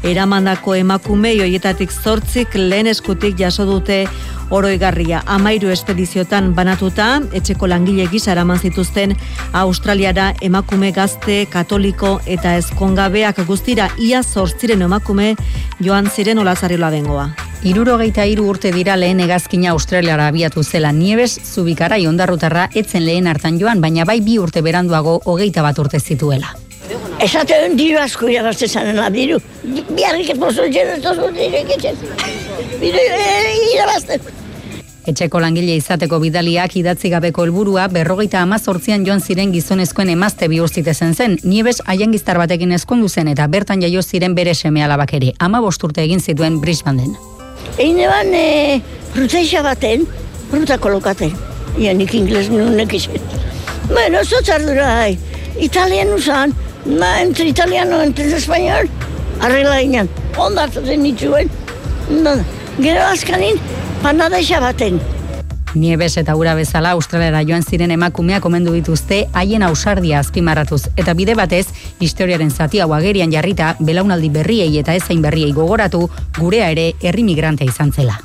eramandako emakume hoietatik zortzik lehen eskutik jaso dute oroigarria. Amairu espediziotan banatuta, etxeko langile gisa eraman zituzten Australiara emakume gazte, katoliko eta ezkongabeak guztira ia zortziren emakume joan ziren olazarrila bengoa. Irurogeita iru urte dira lehen egazkina Australiara abiatu zela Nieves, zubikara ondarrutarra etzen lehen hartan joan, baina bai bi urte beranduago hogeita bat urte zituela. Esate hon diru asko irabazte zanen diru. Biarrik eposo jen, eto direk irabazte. Etxeko langile izateko bidaliak idatzi gabeko helburua berrogeita amazortzian joan ziren gizonezkoen emazte bihurtzitezen zen. Nieves haien giztar batekin eskondu zen eta bertan jaio ziren bere seme alabak ere. Ama bosturte egin zituen Brisbane Egin eban e, ruta baten, ruta kolokaten. Ia nik ingles nunek izan. Bueno, zo txardura hai. Italian usan, ma entre italiano, entre español, arregla inan. Ondatu zen nituen. No, gero azkanin, panada baten. Nieves eta ura bezala Australiara joan ziren emakumeak omendu dituzte haien ausardia azpimarratuz eta bide batez historiaren zati hau agerian jarrita belaunaldi berriei eta ezain berriei gogoratu gurea ere herri migrantea izan zela.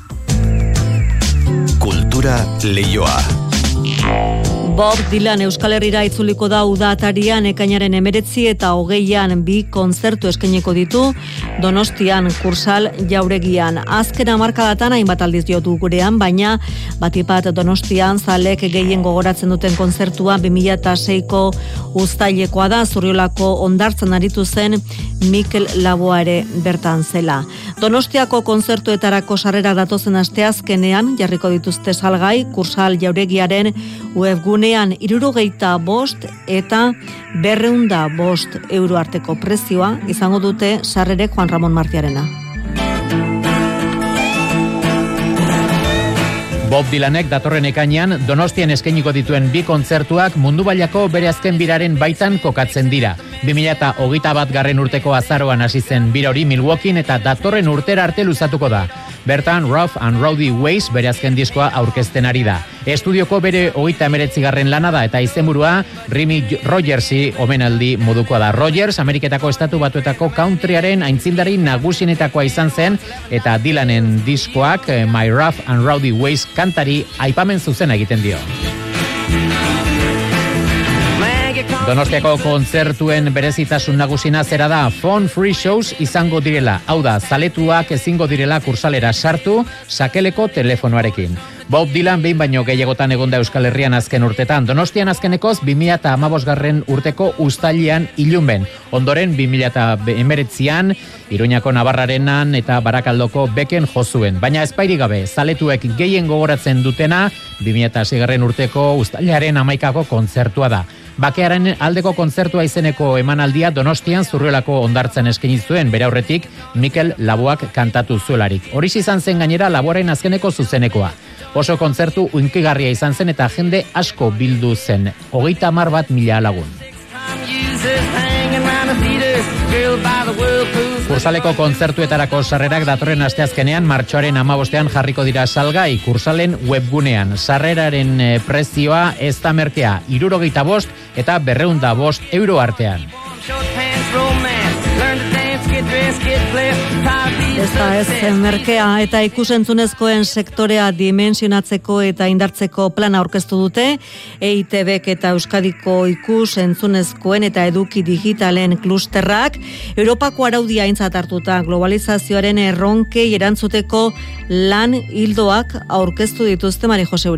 Kultura leioa. Bob Dylan Euskal Herrira itzuliko da udatarian ekainaren emeretzi eta hogeian bi konzertu eskeneko ditu Donostian kursal jauregian. Azken amarkadatan hainbat aldiz jotu gurean, baina batipat Donostian zalek gehien gogoratzen duten konzertua 2006ko ustailekoa da zurriolako ondartzen aritu zen Mikel Laboare bertan zela. Donostiako konzertuetarako sarrera datozen asteazkenean jarriko dituzte salgai kursal jauregiaren webgune unean irurogeita bost eta berreunda bost euro arteko prezioa izango dute sarrerek Juan Ramon Martiarena. Bob Dylanek datorren ekainean Donostian eskainiko dituen bi kontzertuak mundu bailako bere azken biraren baitan kokatzen dira. 2008 bat garren urteko azaroan hasi zen birori Milwaukee eta datorren urtera arte luzatuko da. Bertan Rough and Rowdy Ways bere azken diskoa aurkezten ari da. Estudioko bere hogeita emeretzigarren lana da eta izenburua Rimi Rogersi omenaldi modukoa da. Rogers, Ameriketako estatu batuetako countryaren aintzindari nagusinetakoa izan zen eta Dylanen diskoak eh, My Rough and Rowdy Ways kantari aipamen zuzen egiten dio. Donostiako kontzertuen berezitasun nagusina zera da phone free shows izango direla. Hau da, zaletuak ezingo direla kursalera sartu sakeleko telefonoarekin. Bob Dylan behin baino gehiagotan egonda Euskal Herrian azken urtetan. Donostian azkenekoz 2000 eta garren urteko ustailian ilunben. Ondoren 2000 eta emeretzian, Iruñako Navarrarenan eta Barakaldoko beken jozuen. Baina espairi gabe, zaletuek gehien gogoratzen dutena 2000 eta urteko ustailaren amaikako kontzertua da. Bakearen aldeko kontzertua izeneko emanaldia Donostian zurriolako ondartzen eskaini zuen bere aurretik Mikel Laboak kantatu zuelarik. Hori izan zen gainera Laboaren azkeneko zuzenekoa. Oso kontzertu unkigarria izan zen eta jende asko bildu zen. Hogeita mar bat mila lagun. Kursaleko kontzertuetarako sarrerak datorren asteazkenean martxoaren amabostean jarriko dira salgai kursalen webgunean. Sarreraren eh, prezioa ez da merkea, irurogeita bost eta berreunda bost euro artean. Ez da ez merkea eta ikusentzunezkoen sektorea dimensionatzeko eta indartzeko plana aurkeztu dute. EITBek eta Euskadiko ikusentzunezkoen eta eduki digitalen klusterrak Europako araudia aintzat hartuta. Globalizazioaren erronkei erantzuteko lan hildoak aurkeztu dituzte Mari Jose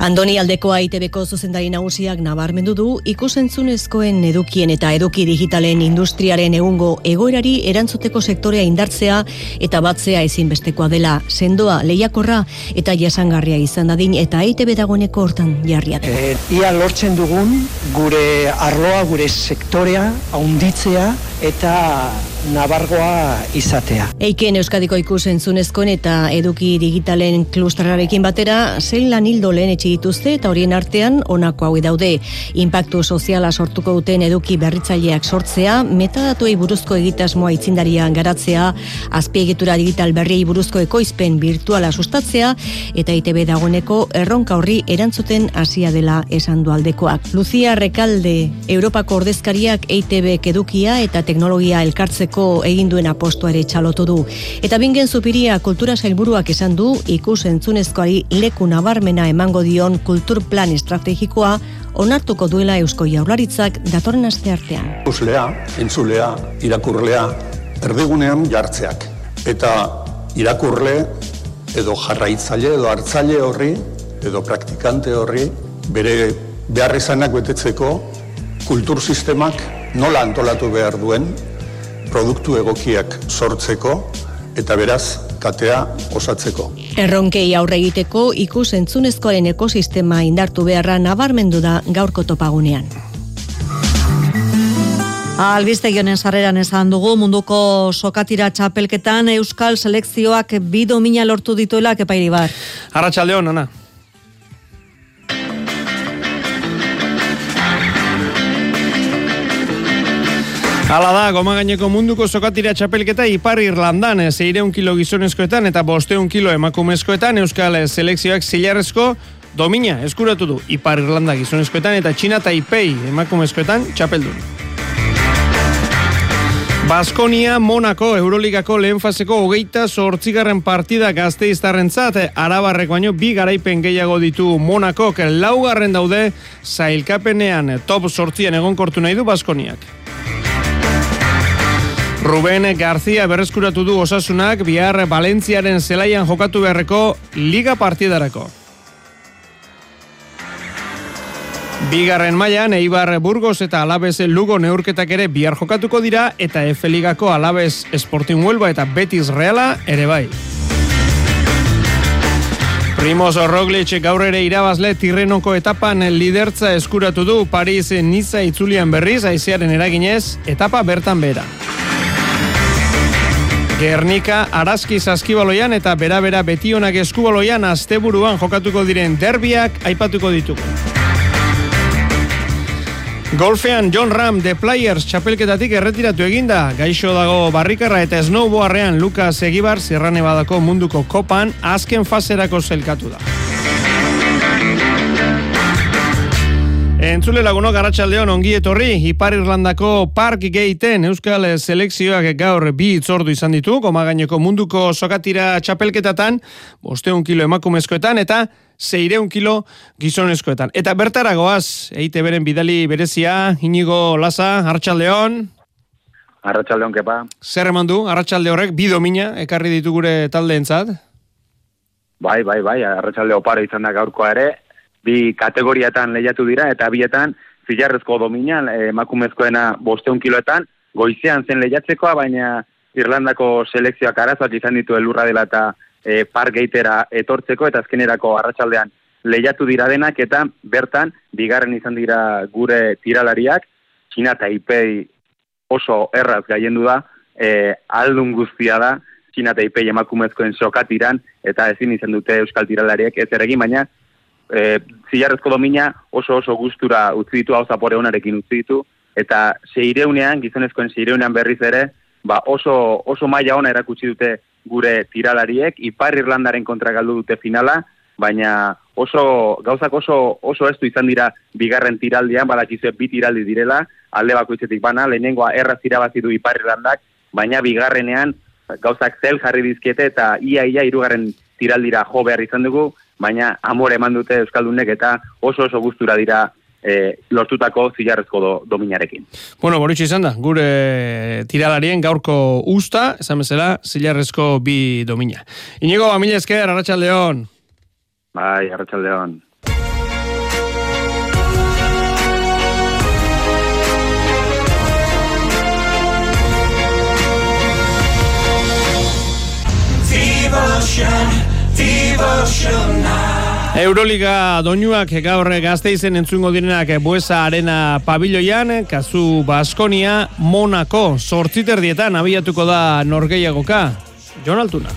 Andoni Aldekoa ITBko zuzendari nagusiak nabarmendu du ikusentzunezkoen edukien eta eduki digitalen industriaren egungo egoerari erantzuteko sektorea indartzea eta batzea ezinbestekoa dela sendoa lehiakorra eta jasangarria izan dadin eta ITB dagoeneko hortan jarria. E, ia lortzen dugun gure arloa, gure sektorea haunditzea eta nabargoa izatea. Eiken Euskadiko ikusentzunezkoen eta eduki digitalen klustrarekin batera, zein lan hildo lehen dituzte eta horien artean honako hau daude. Impaktu soziala sortuko duten eduki berritzaileak sortzea, metadatuei buruzko egitasmoa itzindaria garatzea, azpiegitura digital berriei buruzko ekoizpen virtuala sustatzea eta ITB dagoeneko erronka horri erantzuten hasia dela esan du aldekoak. Lucia Rekalde, Europako ordezkariak EITB edukia eta teknologia elkartzeko egin duen apostua ere txalotu du. Eta bingen zupiria kultura sailburuak esan du ikus entzunezkoari leku nabarmena emango dio dion kulturplan estrategikoa onartuko duela Eusko Jaurlaritzak datorren aste artean. Uslea, entzulea, irakurlea, erdigunean jartzeak. Eta irakurle edo jarraitzaile edo hartzaile horri edo praktikante horri bere beharrizanak betetzeko kultur sistemak nola antolatu behar duen produktu egokiak sortzeko eta beraz katea osatzeko. Erronkei aurre egiteko ikus entzunezkoaren ekosistema indartu beharra nabarmendu da gaurko topagunean. Albiste gionen sarreran esan dugu munduko sokatira txapelketan Euskal selekzioak bi domina lortu dituela kepairi bar. Arratxaldeon, Ana. Hala da, goma gaineko munduko sokatira txapelketa Ipar Irlandan, zeireun kilo gizonezkoetan eta bosteun kilo emakumezkoetan Euskal Selekzioak zilarrezko domina eskuratu du Ipar Irlanda gizonezkoetan eta Txina Taipei emakumezkoetan txapeldun. Baskonia Monako Euroligako lehen faseko hogeita sortzigarren partida gazte iztarren zat, arabarreko baino bi garaipen gehiago ditu Monakok laugarren daude zailkapenean top sortzien egonkortu nahi du Baskoniak. Ruben García berreskuratu du osasunak bihar Valentziaren zelaian jokatu beharreko liga partidarako. Bigarren mailan Eibar Burgos eta Alabez Lugo neurketak ere bihar jokatuko dira eta F Ligako Alabez Sporting Huelva eta Betis Reala ere bai. Primoz Roglic gaur ere irabazle tirrenoko etapan lidertza eskuratu du Paris Niza itzulian berriz aizearen eraginez etapa bertan bera. Gernika Araski Saskibaloian eta bera-bera Betionak Eskubaloian asteburuan jokatuko diren derbiak aipatuko ditugu. Golfean John Ram The Players txapelketatik erretiratu eginda, gaixo dago barrikarra eta snowboarrean Lucas Egibar Zerrane badako munduko kopan azken faserako zelkatu da. Entzule lagunok garatxaldeon ongi etorri, Ipar Irlandako Park Gateen Euskal Selekzioak gaur bi itzordu izan ditu, goma gaineko munduko sokatira txapelketatan, bosteun kilo emakumezkoetan, eta zeireun kilo gizonezkoetan. Eta bertaragoaz, eite beren bidali berezia, inigo laza, hartxaldeon. Arratxaldeon, kepa. Zer eman du, arratxalde horrek, bi domina, ekarri ditu gure taldeentzat? Bai, bai, bai, arratxalde oparo izan da gaurkoa ere, bi kategoriatan lehiatu dira eta bietan zilarrezko domina emakumezkoena bosteun kiloetan goizean zen lehiatzekoa baina Irlandako selekzioak arazoak izan ditu elurra dela eta e, pargeitera etortzeko eta azkenerako arratsaldean lehiatu dira denak eta bertan bigarren izan dira gure tiralariak. Txina eta Ipei oso erraz gaiendu da e, aldun guztia da Txina eta Ipei emakumezkoen sokatiran eta ezin izan dute euskal tiralariek ez eregin baina e, zilarrezko domina oso oso gustura utzi ditu hau zapore honarekin utzi ditu, eta seireunean, gizonezkoen seireunean berriz ere, ba oso, oso maila ona erakutsi dute gure tiralariek, Ipar Irlandaren kontra galdu dute finala, baina oso gauzak oso oso estu izan dira bigarren tiraldian, badakizue bi tiraldi direla, alde bakoitzetik bana, lehenengoa erraz irabazi du Ipar Irlandak, baina bigarrenean gauzak zel jarri dizkiete eta ia ia hirugarren tiraldira jo behar izan dugu, baina amore eman dute Euskaldunek eta oso oso gustura dira e, lortutako zilarrezko do, dominarekin. Bueno, boritxo izan da, gure tiralarien gaurko usta, esan bezala, zilarrezko bi domina. Inigo, amile esker, arratxaldeon. Bai, arratxaldeon. Devotion. Euroliga doinuak gaur gazteizen entzungo direnak Buesa Arena pabiloian, kazu Baskonia, Monaco, sortziterdietan abiatuko da norgeiagoka. Jon Altuna.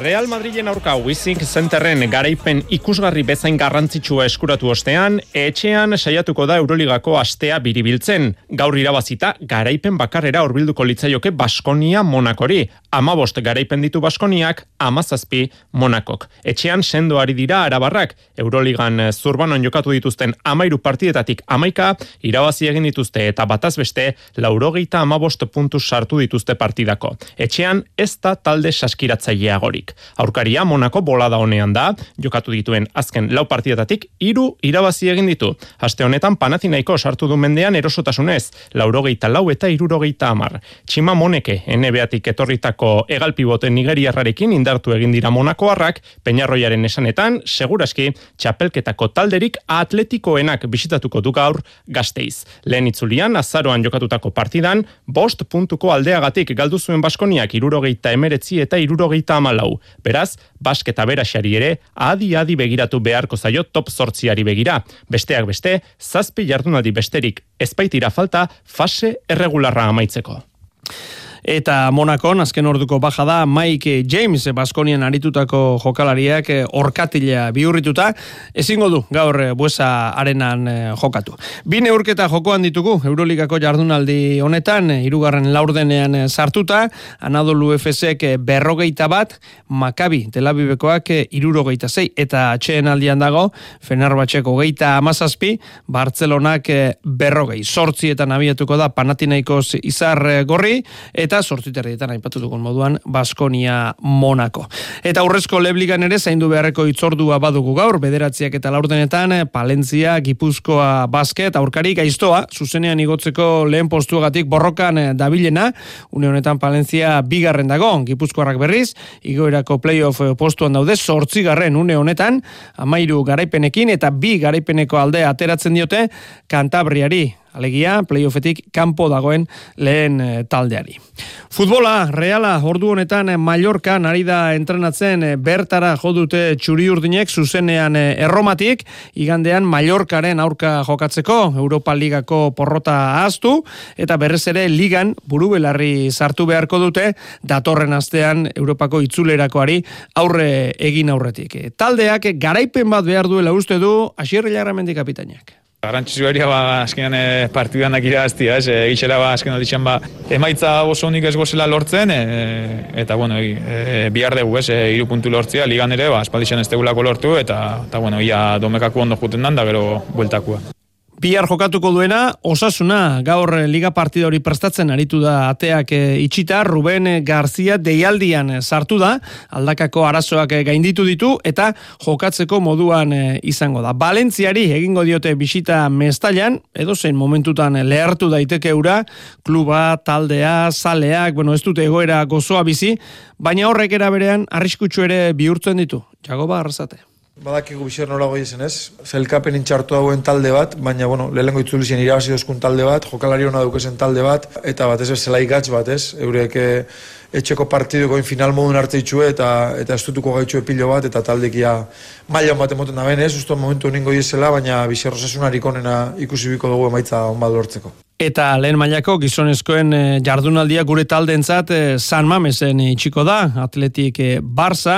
Real Madrilen aurka Wissing Centerren garaipen ikusgarri bezain garrantzitsua eskuratu ostean, etxean saiatuko da Euroligako astea biribiltzen. Gaur irabazita, garaipen bakarrera horbilduko litzaioke Baskonia Monakori. Amabost garaipen ditu Baskoniak, amazazpi Monakok. Etxean sendoari dira arabarrak, Euroligan zurbanon jokatu dituzten amairu partidetatik amaika, irabazi egin dituzte eta bataz beste, laurogeita amabost puntu sartu dituzte partidako. Etxean, ez da talde saskiratzailea gorik. Aurkaria Monako bolada honean da, jokatu dituen azken lau partidatatik hiru irabazi egin ditu. Aste honetan Panathinaiko sartu du mendean erosotasunez, laurogeita lau eta irurogeita amar. Txima Moneke, NBA-tik etorritako egalpiboten nigeriarrarekin indartu egin dira Monakoarrak, Peñarroiaren esanetan, seguraski, txapelketako talderik atletikoenak bisitatuko du gaur gazteiz. Lehen itzulian, azaroan jokatutako partidan, bost puntuko aldeagatik galdu zuen Baskoniak irurogeita emeretzi eta irurogeita amalau. Beraz, basketa beraxari ere, adi-adi begiratu beharko zaio top sortziari begira. Besteak beste, zazpi jardunaldi besterik ezpaitira falta fase erregularra amaitzeko. Eta Monakon, azken orduko baja da, Mike James, Baskonian aritutako jokalariak eh, orkatila bihurrituta, ezingo du gaur eh, buesa arenan eh, jokatu. Bine urketa jokoan ditugu, Euroligako jardunaldi honetan, irugarren laurdenean sartuta, Anadolu FSek berrogeita bat, Makabi, telabibekoak irurogeita zei, eta atxeen aldian dago, Fenerbahçeko geita amazazpi, Bartzelonak berrogei, sortzietan abiatuko da, Panatinaikos izar gorri, eta eta sortziterrietan aipatu dugun moduan Baskonia Monako. Eta aurrezko lebligan ere zaindu beharreko itzordua badugu gaur, bederatziak eta laurdenetan Palentzia, Gipuzkoa, Basket, aurkari gaiztoa, zuzenean igotzeko lehen postuagatik borrokan dabilena, une honetan Palentzia bigarren dago, Gipuzkoarrak berriz, igoerako playoff postuan daude, sortzigarren une honetan, amairu garaipenekin eta bi garaipeneko aldea ateratzen diote, Kantabriari, alegia playoffetik kanpo dagoen lehen eh, taldeari. Futbola, reala, ordu honetan eh, Mallorca nari da entrenatzen eh, bertara jodute txuri urdinek zuzenean erromatik, igandean Mallorcaren aurka jokatzeko Europa Ligako porrota ahaztu, eta berrez ere ligan buru belarri sartu beharko dute datorren astean Europako itzulerakoari aurre egin aurretik. Taldeak garaipen bat behar duela uste du Asierre Jarramendi kapitainak. Garantzizu beria ba, azkenean e, partiduan dakira aztia, ez, e, egitxera ba, azken ditxan ba, emaitza oso honik ez gozela lortzen, e, eta, bueno, e, e, bihar dugu, ez, e, iru puntu lortzia, ligan ere, ba, espaldixen ez lortu, eta, eta, bueno, ia domekako ondo juten dan, da, gero, bueltakua. Bihar jokatuko duena, osasuna, gaur liga partida hori prestatzen aritu da ateak e, itxita, Ruben Garzia deialdian sartu da, aldakako arazoak gainditu ditu, eta jokatzeko moduan e, izango da. Balentziari egingo diote bisita mestailan, edo zein momentutan lehartu daiteke ura, kluba, taldea, saleak, bueno, ez dute egoera gozoa bizi, baina horrek era berean arriskutsu ere bihurtzen ditu. Jagoba arrazate. Badakigu bizer nola goi zen ez, zelkapen intxartu dagoen talde bat, baina, bueno, lehenko itzulizien irabazi dozkun talde bat, jokalari hona dukezen talde bat, eta bat ez zelai bat ez, eurek eh, etxeko partiduko final modun arte itxue, eta, eta estutuko gaitxue pilo bat, eta taldekia maila bat emoten da ben ez, usto momentu ningo izela, baina bizer rosesunarik onena ikusi biko dugu emaitza onbat lortzeko. Eta lehen mailako gizonezkoen eh, jardunaldia gure taldentzat eh, San Mamesen itxiko da, atletik eh, Barça,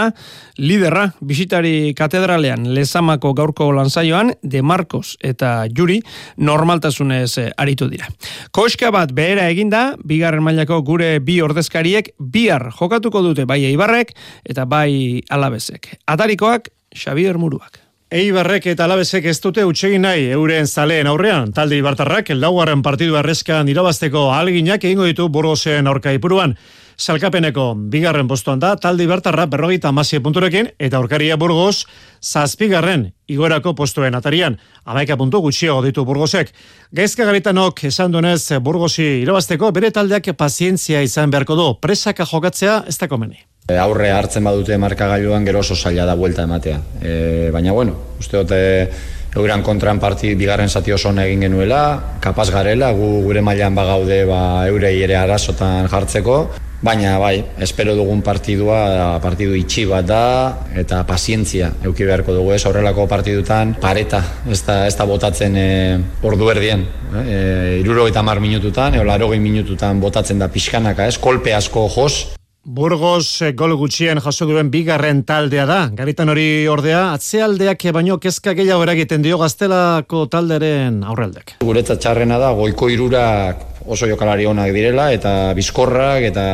liderra, bisitari katedralean, lezamako gaurko lanzaioan, de Marcos eta Juri, normaltasunez aritu dira. Koska bat behera eginda, bigarren mailako gure bi ordezkariek, bihar jokatuko dute bai eibarrek eta bai alabezek. Atarikoak, Xavier Muruak. Eibarrek eta alabezek ez dute utxegin nahi euren zaleen aurrean. Talde Ibartarrak, laugarren partidu errezkan irabazteko alginak egingo ditu burgozen aurka ipuruan. Salkapeneko bigarren postuan da, talde Ibartarra berrogeita amazie punturekin, eta aurkaria burgoz, zazpigarren igorako postuen atarian. Amaika puntu gutxiago ditu burgozek. Gaizka garitanok esan duenez burgozi irabazteko, bere taldeak pazientzia izan beharko du. Presaka jokatzea ez da komeni. E, aurre hartzen badute markagailuan gero oso zaila da buelta ematea. E, baina bueno, uste dute euran kontran parti bigarren zati oso egin genuela, kapaz garela, gu gure mailan bagaude ba, eurei ere arazotan jartzeko, Baina, bai, espero dugun partidua, partidu itxi bat da, eta pazientzia euki beharko dugu ez, horrelako partidutan, pareta, ez da, ez da botatzen e, ordu erdien, e, iruro eta mar minututan, eola minututan botatzen da pixkanaka, ez, kolpe asko jos, Burgos eh, gol gutxien jaso duen bigarren taldea da. Garitan hori ordea, atzealdeak baino kezka gehiago eragiten dio gaztelako talderen aurreldek. Guretzat txarrena da, goiko irurak oso jokalari onak direla, eta bizkorrak, eta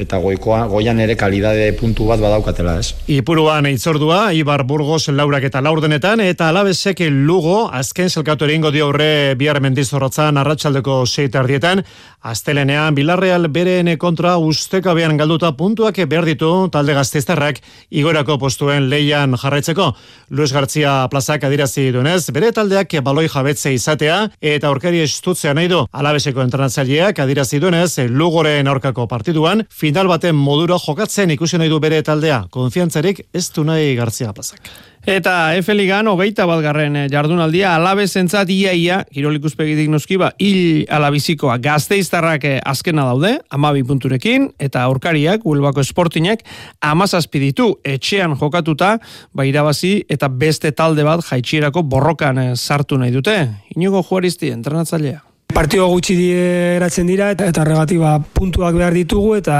eta goikoa, goian ere kalidade puntu bat badaukatela, ez? Ipuruan eitzordua, Ibar Burgos laurak eta laurdenetan, eta alabezek lugo, azken zelkatu eringo dio horre bihar mendizorrotzan arratsaldeko seita ardietan, astelenean, Bilarreal bereen kontra ustekabean galduta puntuak behar ditu talde gaztiztarrak igorako postuen leian jarraitzeko. Luis Gartzia plazak adirazi duenez, bere taldeak baloi jabetze izatea, eta aurkari estutzea nahi du, alabezeko entrenatzaileak adirazi duenez, lugoren aurkako partiduan, final baten modura jokatzen ikusi nahi du bere taldea. Konfiantzarik ez du nahi gartzia plazak. Eta Efe Ligan hogeita balgarren eh, jardunaldia alabezentzat ia ia, kirolikuspegitik noski ba, hil alabizikoa gazteiztarrak eh, azkena daude, amabi punturekin, eta aurkariak, huelbako esportinek, amazazpi ditu etxean jokatuta, ba irabazi eta beste talde bat jaitxierako borrokan eh, sartu nahi dute. Inigo juaristi, entrenatzailea. Partio gutxi eratzen dira eta eta regatiba puntuak behar ditugu eta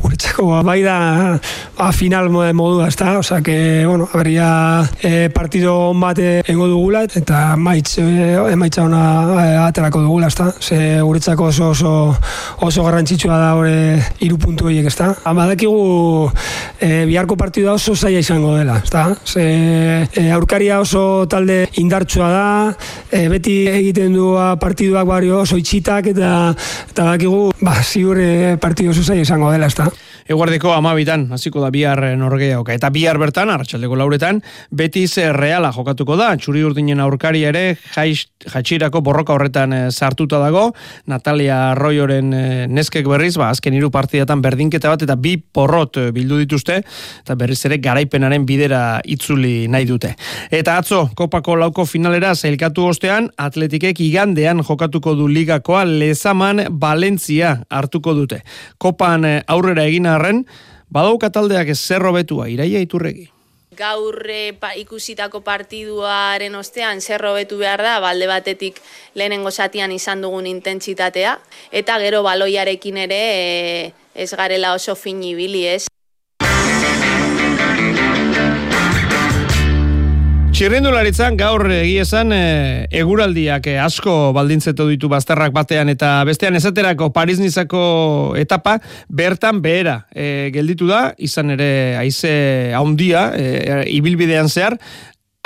guretzako ba, bai da ba, final modua, ezta? Osea que bueno, aberria e, partido on bat eingo dugula eta maitz e, emaitza ona e, aterako dugula, ezta? Ze guretzako oso oso oso garrantzitsua da hori hiru puntu horiek, ezta? Badakigu e, biharko partida oso zaila izango dela, ezta? Ze e, aurkaria oso talde indartsua da, e, beti egiten du partiduak bari oso itxitak eta eta dakigu ba, ziur eh, partidu oso zai esango dela, ezta. Eguardeko amabitan, hasiko da bihar eh, norgeoka. Eta bihar bertan, arratsaldeko lauretan, betiz reala jokatuko da. Txuri urdinen aurkari ere, jaiz, jaitxirako borroka horretan eh, sartuta dago. Natalia Arroyoren neskek berriz, ba, azken hiru partidatan berdinketa bat, eta bi porrot bildu dituzte, eta berriz ere garaipenaren bidera itzuli nahi dute. Eta atzo, kopako lauko finalera zailkatu ostean, atletikek igandean jokatuko du ligakoa lezaman Valentzia hartuko dute. Kopan eh, aurrera egin arren, badauka taldeak zerro betua, iraia iturregi. Gaur eh, ikusitako partiduaren ostean zerro betu behar da, balde batetik lehenengo zatian izan dugun intentsitatea, eta gero baloiarekin ere e, ez garela oso finibili ez. Txirrindularitzan gaur egiezan e, eguraldiak e, asko baldintzetu ditu bazterrak batean eta bestean esaterako Paris Nizako etapa bertan behera e, gelditu da, izan ere haize haundia e, ibilbidean zehar,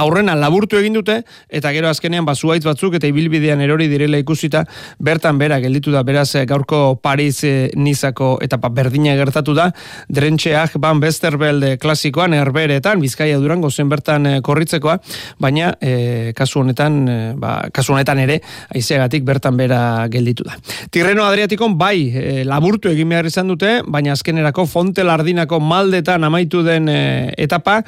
aurrena laburtu egin dute eta gero azkenean bazuaitz batzuk eta ibilbidean erori direla ikusita bertan bera gelditu da beraz eh, gaurko Paris e, Nizako eta pa, berdina gertatu da drentxeak ban Besterbelde klasikoan erberetan Bizkaia Durango zen bertan e, korritzekoa baina kasu honetan ba, kasu honetan ere aizegatik bertan bera gelditu da. Tirreno Adriatikon bai laburtu egin behar izan dute baina azkenerako Fonte Lardinako maldetan amaitu den etapa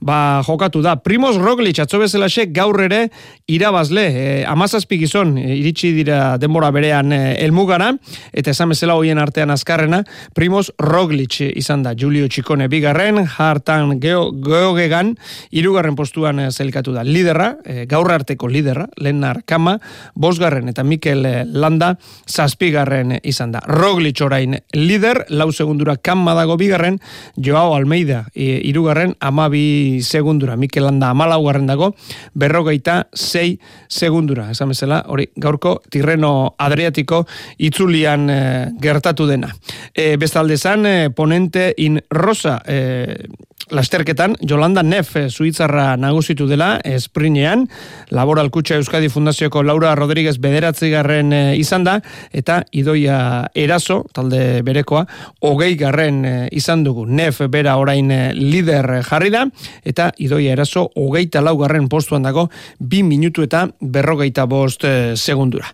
ba, jokatu da. Primoz Rock Roglic atzo bezalaxe gaur ere irabazle e, amazazpi gizon e, iritsi dira denbora berean e, elmugara eta esan bezala hoien artean azkarrena Primoz Roglic izan da Julio Txikone bigarren hartan geo, geogegan irugarren postuan e, zelkatu da. Liderra, e, gaur arteko liderra Lenar Kama, bosgarren eta Mikel Landa zazpigarren izan da. Roglic orain lider lau segundura Kama dago bigarren Joao Almeida e, irugarren amabi segundura Mikel Landa amalau irugarren dago, berrogeita zei segundura. Esan bezala, hori gaurko tirreno adriatiko itzulian eh, gertatu dena. E, bestalde zan, e, ponente in rosa, e, lasterketan, Jolanda Nef zuitzarra eh, nagusitu dela, esprinean, Laboral Kutsa Euskadi Fundazioko Laura Rodríguez bederatzi garren eh, izan da, eta idoia eraso, talde berekoa, hogei garren eh, izan dugu. Nef bera orain lider jarri da, eta idoia eraso hogeita laugarren postuan dago, bi minutu eta berrogeita bost segundura.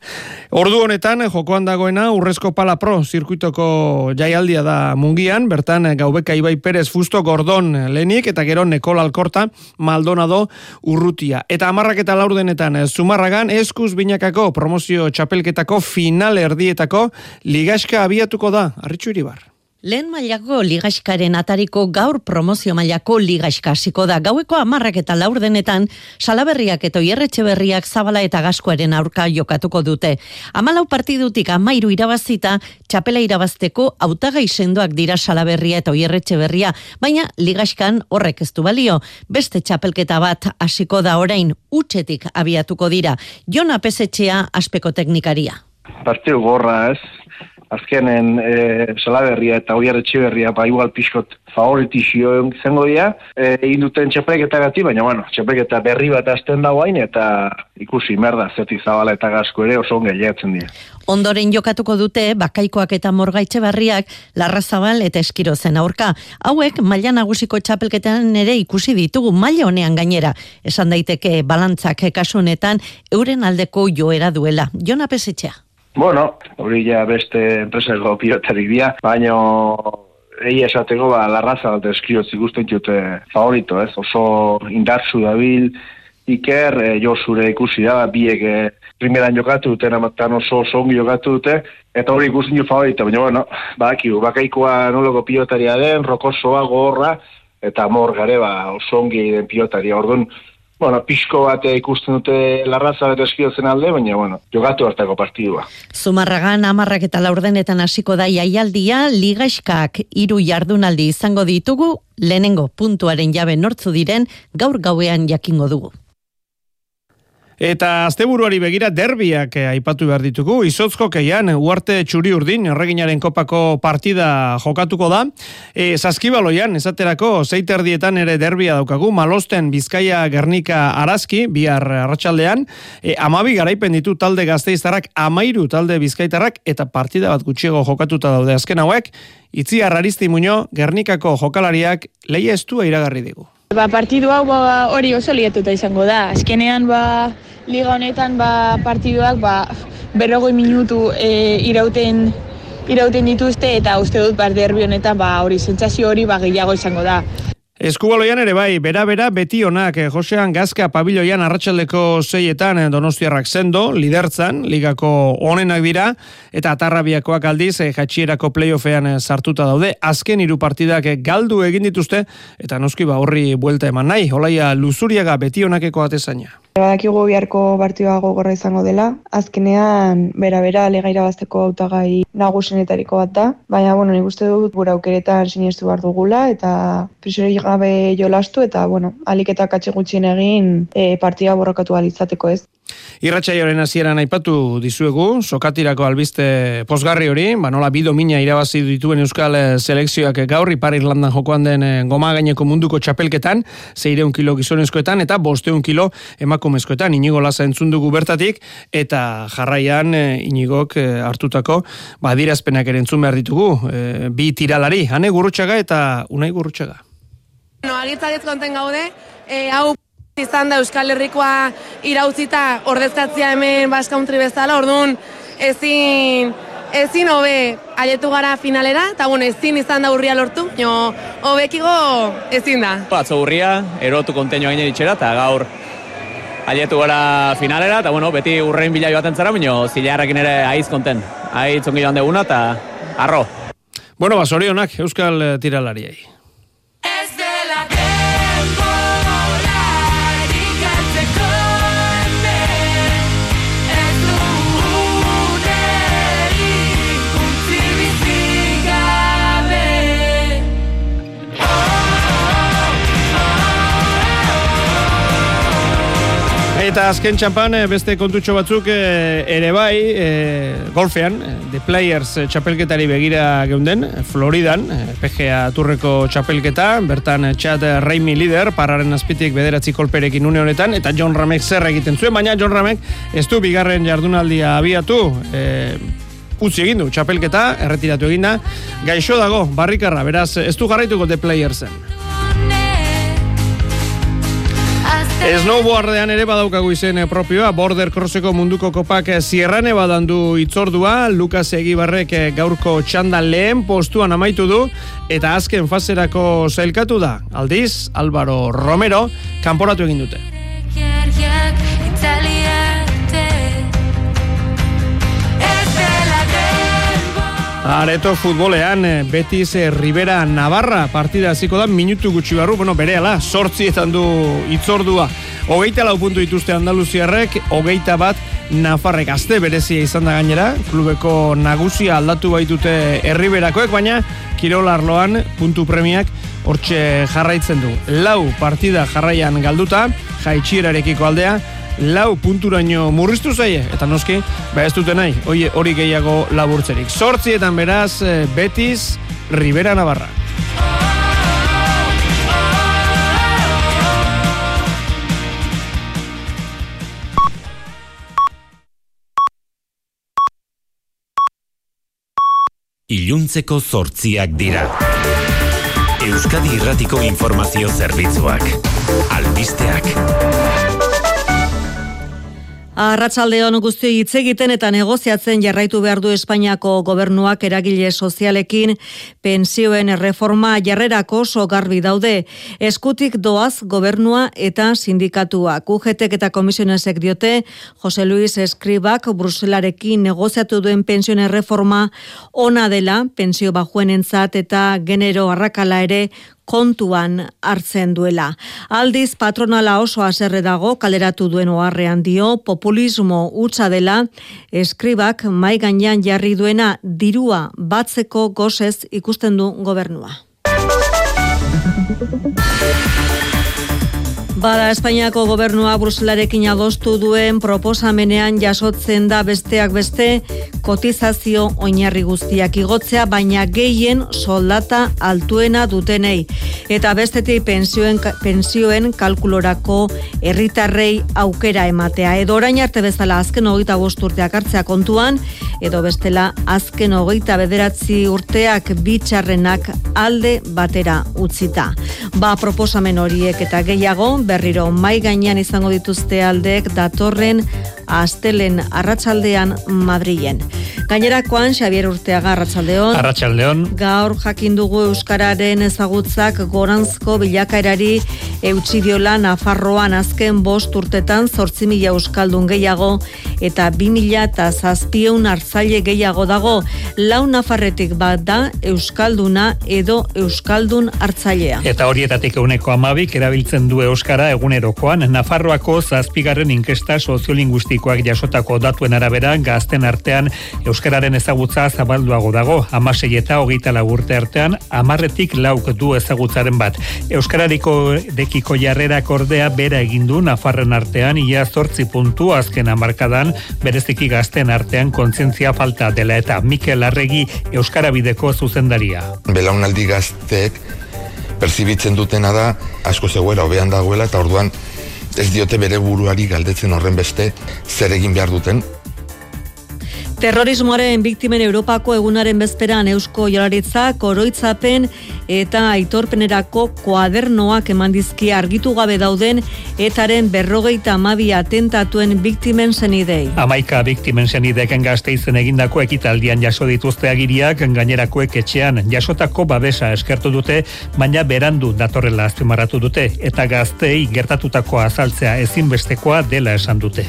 Ordu honetan, jokoan dagoena, urrezko pala pro, zirkuitoko jaialdia da mungian, bertan gaubeka Ibai Perez Fusto Gordon lehenik, eta gero Nekol Alkorta, Maldonado, Urrutia. Eta amarrak eta laurdenetan, eh, Zumarragan, eskuz binakako promozio txapelketako final erdietako ligaska abiatuko da, arritxu iribar. Lehen mailako ligaskaren atariko gaur promozio mailako ligaska hasiko da. Gaueko amarrak eta laur denetan, salaberriak eta oierretxe berriak zabala eta gaskoaren aurka jokatuko dute. Amalau partidutik amairu irabazita, txapela irabazteko autagai sendoak dira salaberria eta oierretxe berria, baina ligaskan horrek ez du balio. Beste txapelketa bat hasiko da orain, utxetik abiatuko dira. Jona Pesetxea aspeko teknikaria. Partidu gorra ez, azkenen e, salaberria eta oiar etxiberria ba igual pixkot favoritizio zengo dira e, egin duten txapelketa gati, baina bueno, txapelketa berri bat azten da guain eta ikusi merda zetik zabala eta gasko ere oso onge dira. Ondoren jokatuko dute bakaikoak eta morgaitxe barriak larrazabal eta eskirozen aurka. Hauek maila nagusiko txapelketan ere ikusi ditugu maila honean gainera. Esan daiteke balantzak kasunetan euren aldeko joera duela. Jona Pesetxea. Bueno, hori ja beste enpresako pilotarik dira, baina egi esateko ba, larraza bat eskioz ikusten jute favorito, ez? Oso indartzu dabil, iker, e, jo zure ikusi da, biek e, primeran jokatu dute, namatan oso oso ongi jokatu dute, eta hori ikusten ju favorito, baina bueno, bakaikoa bakaikoa noloko pilotaria den, rokosoa, gorra, eta mor gare ba, oso ongi den pilotaria, orduan, bueno, pixko bat ikusten dute larraza bat eskiozen alde, baina, bueno, jogatu hartako partidua. Zumarragan amarrak eta laurdenetan hasiko da jaialdia, ligaiskak hiru jardunaldi izango ditugu, lehenengo puntuaren jabe nortzu diren, gaur gauean jakingo dugu. Eta asteburuari begira derbiak eh, aipatu behar ditugu. Izotzko keian, uarte txuri urdin, erreginaren kopako partida jokatuko da. E, Zaskibaloian, esaterako, zeiterdietan ere derbia daukagu, malosten Bizkaia Gernika Arazki, bihar arratsaldean e, amabi garaipen ditu talde gazteiztarrak, amairu talde bizkaitarrak, eta partida bat gutxiego jokatuta daude azken hauek, itzi harraristi muño, Gernikako jokalariak leia estua iragarri digu. Ba, partidu hau ba, hori oso lietuta izango da. Azkenean ba, liga honetan ba, partiduak ba, berrogoi minutu e, irauten irauten dituzte eta uste dut ba, derbi honetan ba, hori sentsazio hori ba, gehiago izango da. Eskubaloian ere bai, bera-bera beti onak, eh, Josean Gazka pabiloian arratsaldeko zeietan eh, donostiarrak zendo, lidertzan, ligako onenak dira, eta atarrabiakoak aldiz, eh, jatxierako playoffean sartuta daude, azken hiru partidak galdu egin dituzte, eta noski ba horri buelta eman nahi, holaia luzuriaga beti onakeko atezaina. Badakigu biharko partioa gogorra izango dela. Azkenean, bera-bera lega irabazteko autagai nagusenetariko bat da. Baina, bueno, nik uste dut gura aukeretan sinestu behar dugula eta prisori gabe jolastu eta, bueno, alik eta katxe gutxien egin e, partida borrokatu alizateko ez. Irratsaioaren hasieran aipatu dizuegu, sokatirako albiste posgarri hori, ba nola bi domina irabazi dituen Euskal eh, selekzioak gaur Ipar Irlandan jokoan den eh, goma gaineko munduko txapelketan, 600 kilo gizonezkoetan eta 500 kilo emakumezkoetan inigo lasa entzun dugu bertatik eta jarraian eh, inigok hartutako ba dirazpenak ere entzun behar ditugu, bi tiralari, ane gurrutxaga eta unai gurrutxaga. No, agitzak ez konten gaude, e, hau izan da Euskal Herrikoa irautzita ordezkatzia hemen Basque Country bezala, orduan ezin ezin hobe aietu gara finalera, eta bueno, ezin izan da urria lortu, jo, hobekigo ezin da. Atzo urria, erotu konteño gaine ditxera, eta gaur aietu gara finalera, eta bueno, beti urrein bila joaten zara, baina zilarrakin ere aiz konten. Aiz ongi joan deguna, eta arro. Bueno, basorionak, Euskal tiralariai. Eta azken txampan eh, beste kontutxo batzuk eh, ere bai e, golfean, The Players txapelketari begira geunden, Floridan, PGA turreko txapelketa, bertan Chad Raimi lider, pararen azpitik bederatzi kolperekin une honetan, eta John Ramek zer egiten zuen, baina John Ramek ez du bigarren jardunaldia abiatu, e, utzi egin du txapelketa, erretiratu eginda, gaixo dago, barrikarra, beraz, ez du jarraituko The Playersen. Snowboardean ere badaukagu izen eh, propioa, Border Crosseko munduko kopak eh, badandu itzordua, Lukas Egibarrek eh, gaurko txanda lehen postuan amaitu du, eta azken fazerako zailkatu da. Aldiz, Álvaro Romero, kanporatu egin dute. Areto futbolean, eh, Betis eh, Rivera Navarra partida hasiko da minutu gutxi barru, bueno, bere ala, sortzietan du itzordua. Hogeita lau puntu dituzte Andaluziarrek, hogeita bat Nafarrek azte berezia izan da gainera, klubeko nagusia aldatu baitute herriberakoek, baina Kirol Arloan puntu premiak hortxe jarraitzen du. Lau partida jarraian galduta, jaitxierarekiko aldea, lau punturaino murriztu zaie, eta noski, ba ez dute nahi, hori, gehiago laburtzerik. Sortzietan beraz, eh, Betis, Rivera Navarra. Iluntzeko zortziak dira. Euskadi Irratiko Informazio Zerbitzuak. Albisteak. Arratsaldeon guzti hitz egiten eta negoziatzen jarraitu behar du Espainiako gobernuak eragile sozialekin pensioen reforma jarrerako oso garbi daude. Eskutik doaz gobernua eta sindikatua. Kujetek eta komisionesek diote Jose Luis Escribak Bruselarekin negoziatu duen pensioen reforma ona dela pensio bajuen entzat eta genero arrakala ere kontuan hartzen duela. Aldiz patronala oso haserre dago kaleratu duen oharrean dio populismo utza dela eskribak mai gainean jarri duena dirua batzeko gozez ikusten du gobernua. Bada Espainiako gobernua Bruselarekin adostu duen proposamenean jasotzen da besteak beste kotizazio oinarri guztiak igotzea, baina gehien soldata altuena dutenei. Eta bestetik pensioen, pensioen kalkulorako herritarrei aukera ematea. Edo orain arte bezala azken hogeita bost urteak hartzea kontuan, edo bestela azken hogeita bederatzi urteak bitxarrenak alde batera utzita. Ba proposamen horiek eta gehiago, berriro mai gainean izango dituzte aldeek datorren astelen arratsaldean Madrilen. Gainerakoan Xavier Urteaga arratsaldeon. Arratsaldeon. Gaur jakin dugu euskararen ezagutzak goranzko bilakaerari eutsi diola Nafarroan azken bost urtetan 8000 euskaldun gehiago eta 2000 eta zazpion hartzaile gehiago dago. Lau Nafarretik bat da euskalduna edo euskaldun hartzailea. Eta horietatik euneko amabik erabiltzen du euskara egunerokoan. Nafarroako zazpigarren inkesta soziolinguistikoak jasotako datuen arabera gazten artean euskararen ezagutza zabalduago dago. Amasei eta hogeita lagurte artean, amarretik lauk du ezagutzaren bat. Euskarariko dekiko jarrerak ordea bera egindu Nafarren artean ia zortzi puntu azken amarkadan bereziki gazten artean kontzientzia falta dela eta Mikel Arregi Euskara bideko zuzendaria. Belaunaldi gazteek perzibitzen dutena da asko zegoela hobean dagoela eta orduan ez diote bere buruari galdetzen horren beste zer egin behar duten Terrorismoaren biktimen Europako egunaren bezperan Eusko Jolaritza koroitzapen eta aitorpenerako kuadernoak eman dizki argitu gabe dauden etaren berrogeita amabi atentatuen biktimen zenidei. Amaika biktimen zenideken gazteizen egindako ekitaldian jaso dituzte agiriak gainerakoek etxean jasotako babesa eskertu dute, baina berandu datorrela azpimarratu dute eta gaztei gertatutako azaltzea ezinbestekoa dela esan dute.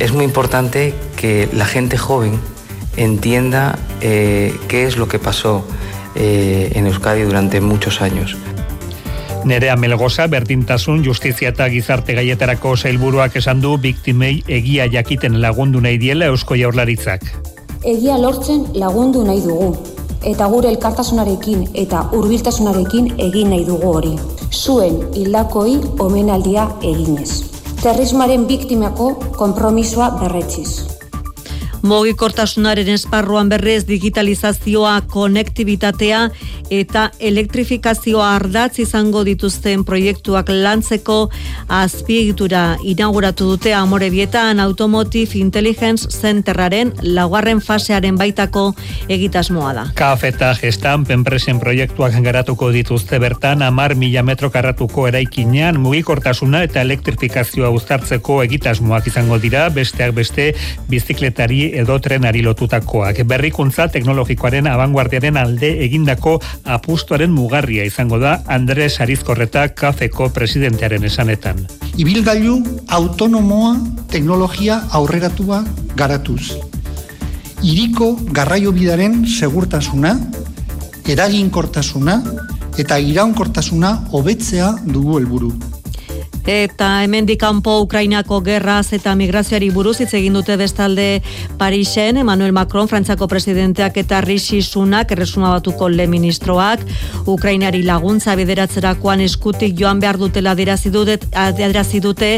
Es muy importante que la gente joven entienda eh, qué es lo que pasó eh, en Euskadi durante muchos años. Nerea Melgoza, berdintasun, justizia eta gizarte gaietarako sailburuak esan du biktimei egia jakiten lagundu nahi diela Eusko Jaurlaritzak. Egia lortzen lagundu nahi dugu, eta gure elkartasunarekin eta hurbiltasunarekin egin nahi dugu hori. Zuen hildakoi omenaldia eginez. Terrismaren biktimako konpromisoa berretziz. Mogikortasunaren esparruan berrez digitalizazioa, konektibitatea eta elektrifikazioa ardatz izango dituzten proiektuak lantzeko azpiegitura inauguratu dute amore bietan Automotive Intelligence Centerraren laugarren fasearen baitako egitasmoa da. KAF eta gestan penpresen proiektuak garatuko dituzte bertan amar mila metro karratuko eraikinean mugikortasuna eta elektrifikazioa uztartzeko egitasmoak izango dira besteak beste bizikletari edo trenari lotutakoak. Berrikuntza teknologikoaren abanguardiaren alde egindako apustuaren mugarria izango da Andres Arizkorreta kafeko presidentearen esanetan. Ibilgailu autonomoa teknologia aurreratua garatuz. iriko garraio bidaren segurtasuna, eraginkortasuna eta iraunkortasuna hobetzea dugu helburu. Eta hemendik kanpo Ukrainako gerraz eta migrazioari buruz hitz egin dute bestalde Parisen, Emmanuel Macron, Frantzako presidenteak eta Rishi Sunak, erresuma batuko le ministroak, Ukrainari laguntza bideratzerakoan eskutik joan behar dutela adirazi dute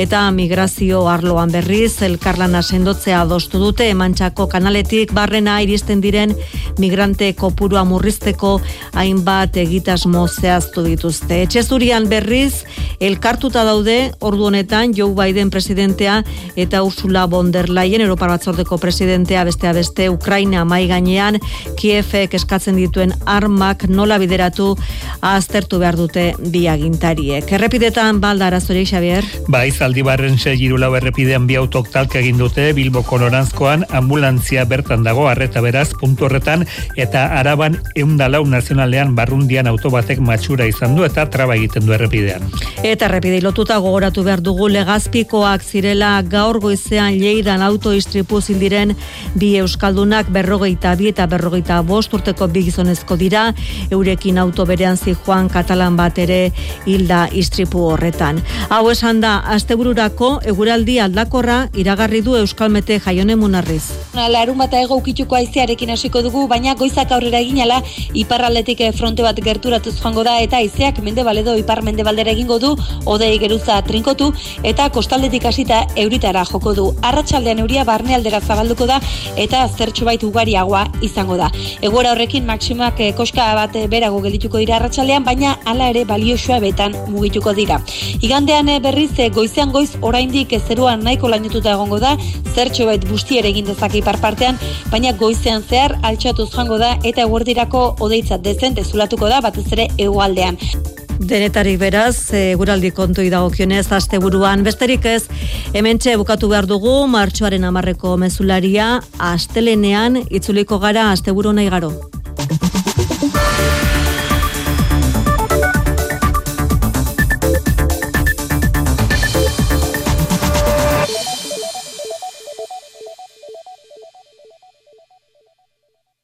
eta migrazio arloan berriz, elkarlana sendotzea adostu dute, emantxako kanaletik barrena iristen diren migrante kopurua murrizteko hainbat egitasmo zehaztu dituzte. Etxezurian berriz, elkartu daude ordu honetan Joe Biden presidentea eta Ursula von der Leyen Europar Batzordeko presidentea bestea beste Ukraina mai gainean Kiefek eskatzen dituen armak nola bideratu aztertu behar dute bi agintariek. Errepidetan balda arazorik Xavier. Bai, Zaldibarren se girulau errepidean bi autok talka egin dute Bilbo Konorantzkoan ambulantzia bertan dago arreta beraz puntu horretan eta Araban 104 nazionalean barrundian autobatek matxura izan du eta traba egiten du errepidean. Eta errepide lotuta gogoratu behar dugu legazpikoak zirela gaur goizean leidan autoistripu zindiren bi euskaldunak berrogeita bi eta berrogeita bost urteko bi gizonezko dira eurekin auto berean zi joan katalan bat ere hilda istripu horretan. Hau esan da, astebururako eguraldi aldakorra iragarri du euskalmete jaione munarriz. Larun bata ego ukituko aizearekin hasiko dugu, baina goizak aurrera eginala iparraldetik fronte bat gerturatuz joango da eta aizeak mende baledo ipar mende baldera egingo du, ode geruza trinkotu eta kostaldetik hasita euritara joko du. Arratsaldean euria barnealdera zabalduko da eta zertxo bait ugariagoa izango da. Egora horrekin maksimak eh, koska bat eh, berago geldituko dira arratsaldean, baina hala ere baliosoa betan mugituko dira. Igandean eh, berriz goizean goiz oraindik zeruan nahiko lainetuta egongo da, zertxo bait busti ere egin dezake ipar partean, baina goizean zehar altxatuz joango da eta eguerdirako odeitzat dezente zulatuko da batez ere hegoaldean. Denetarik beraz, e, guraldi kontu idagokionez, aste buruan. Besterik ez, hementxe bukatu behar dugu, martxoaren amarreko mezularia, astelenean, itzuliko gara, aste nahi garo.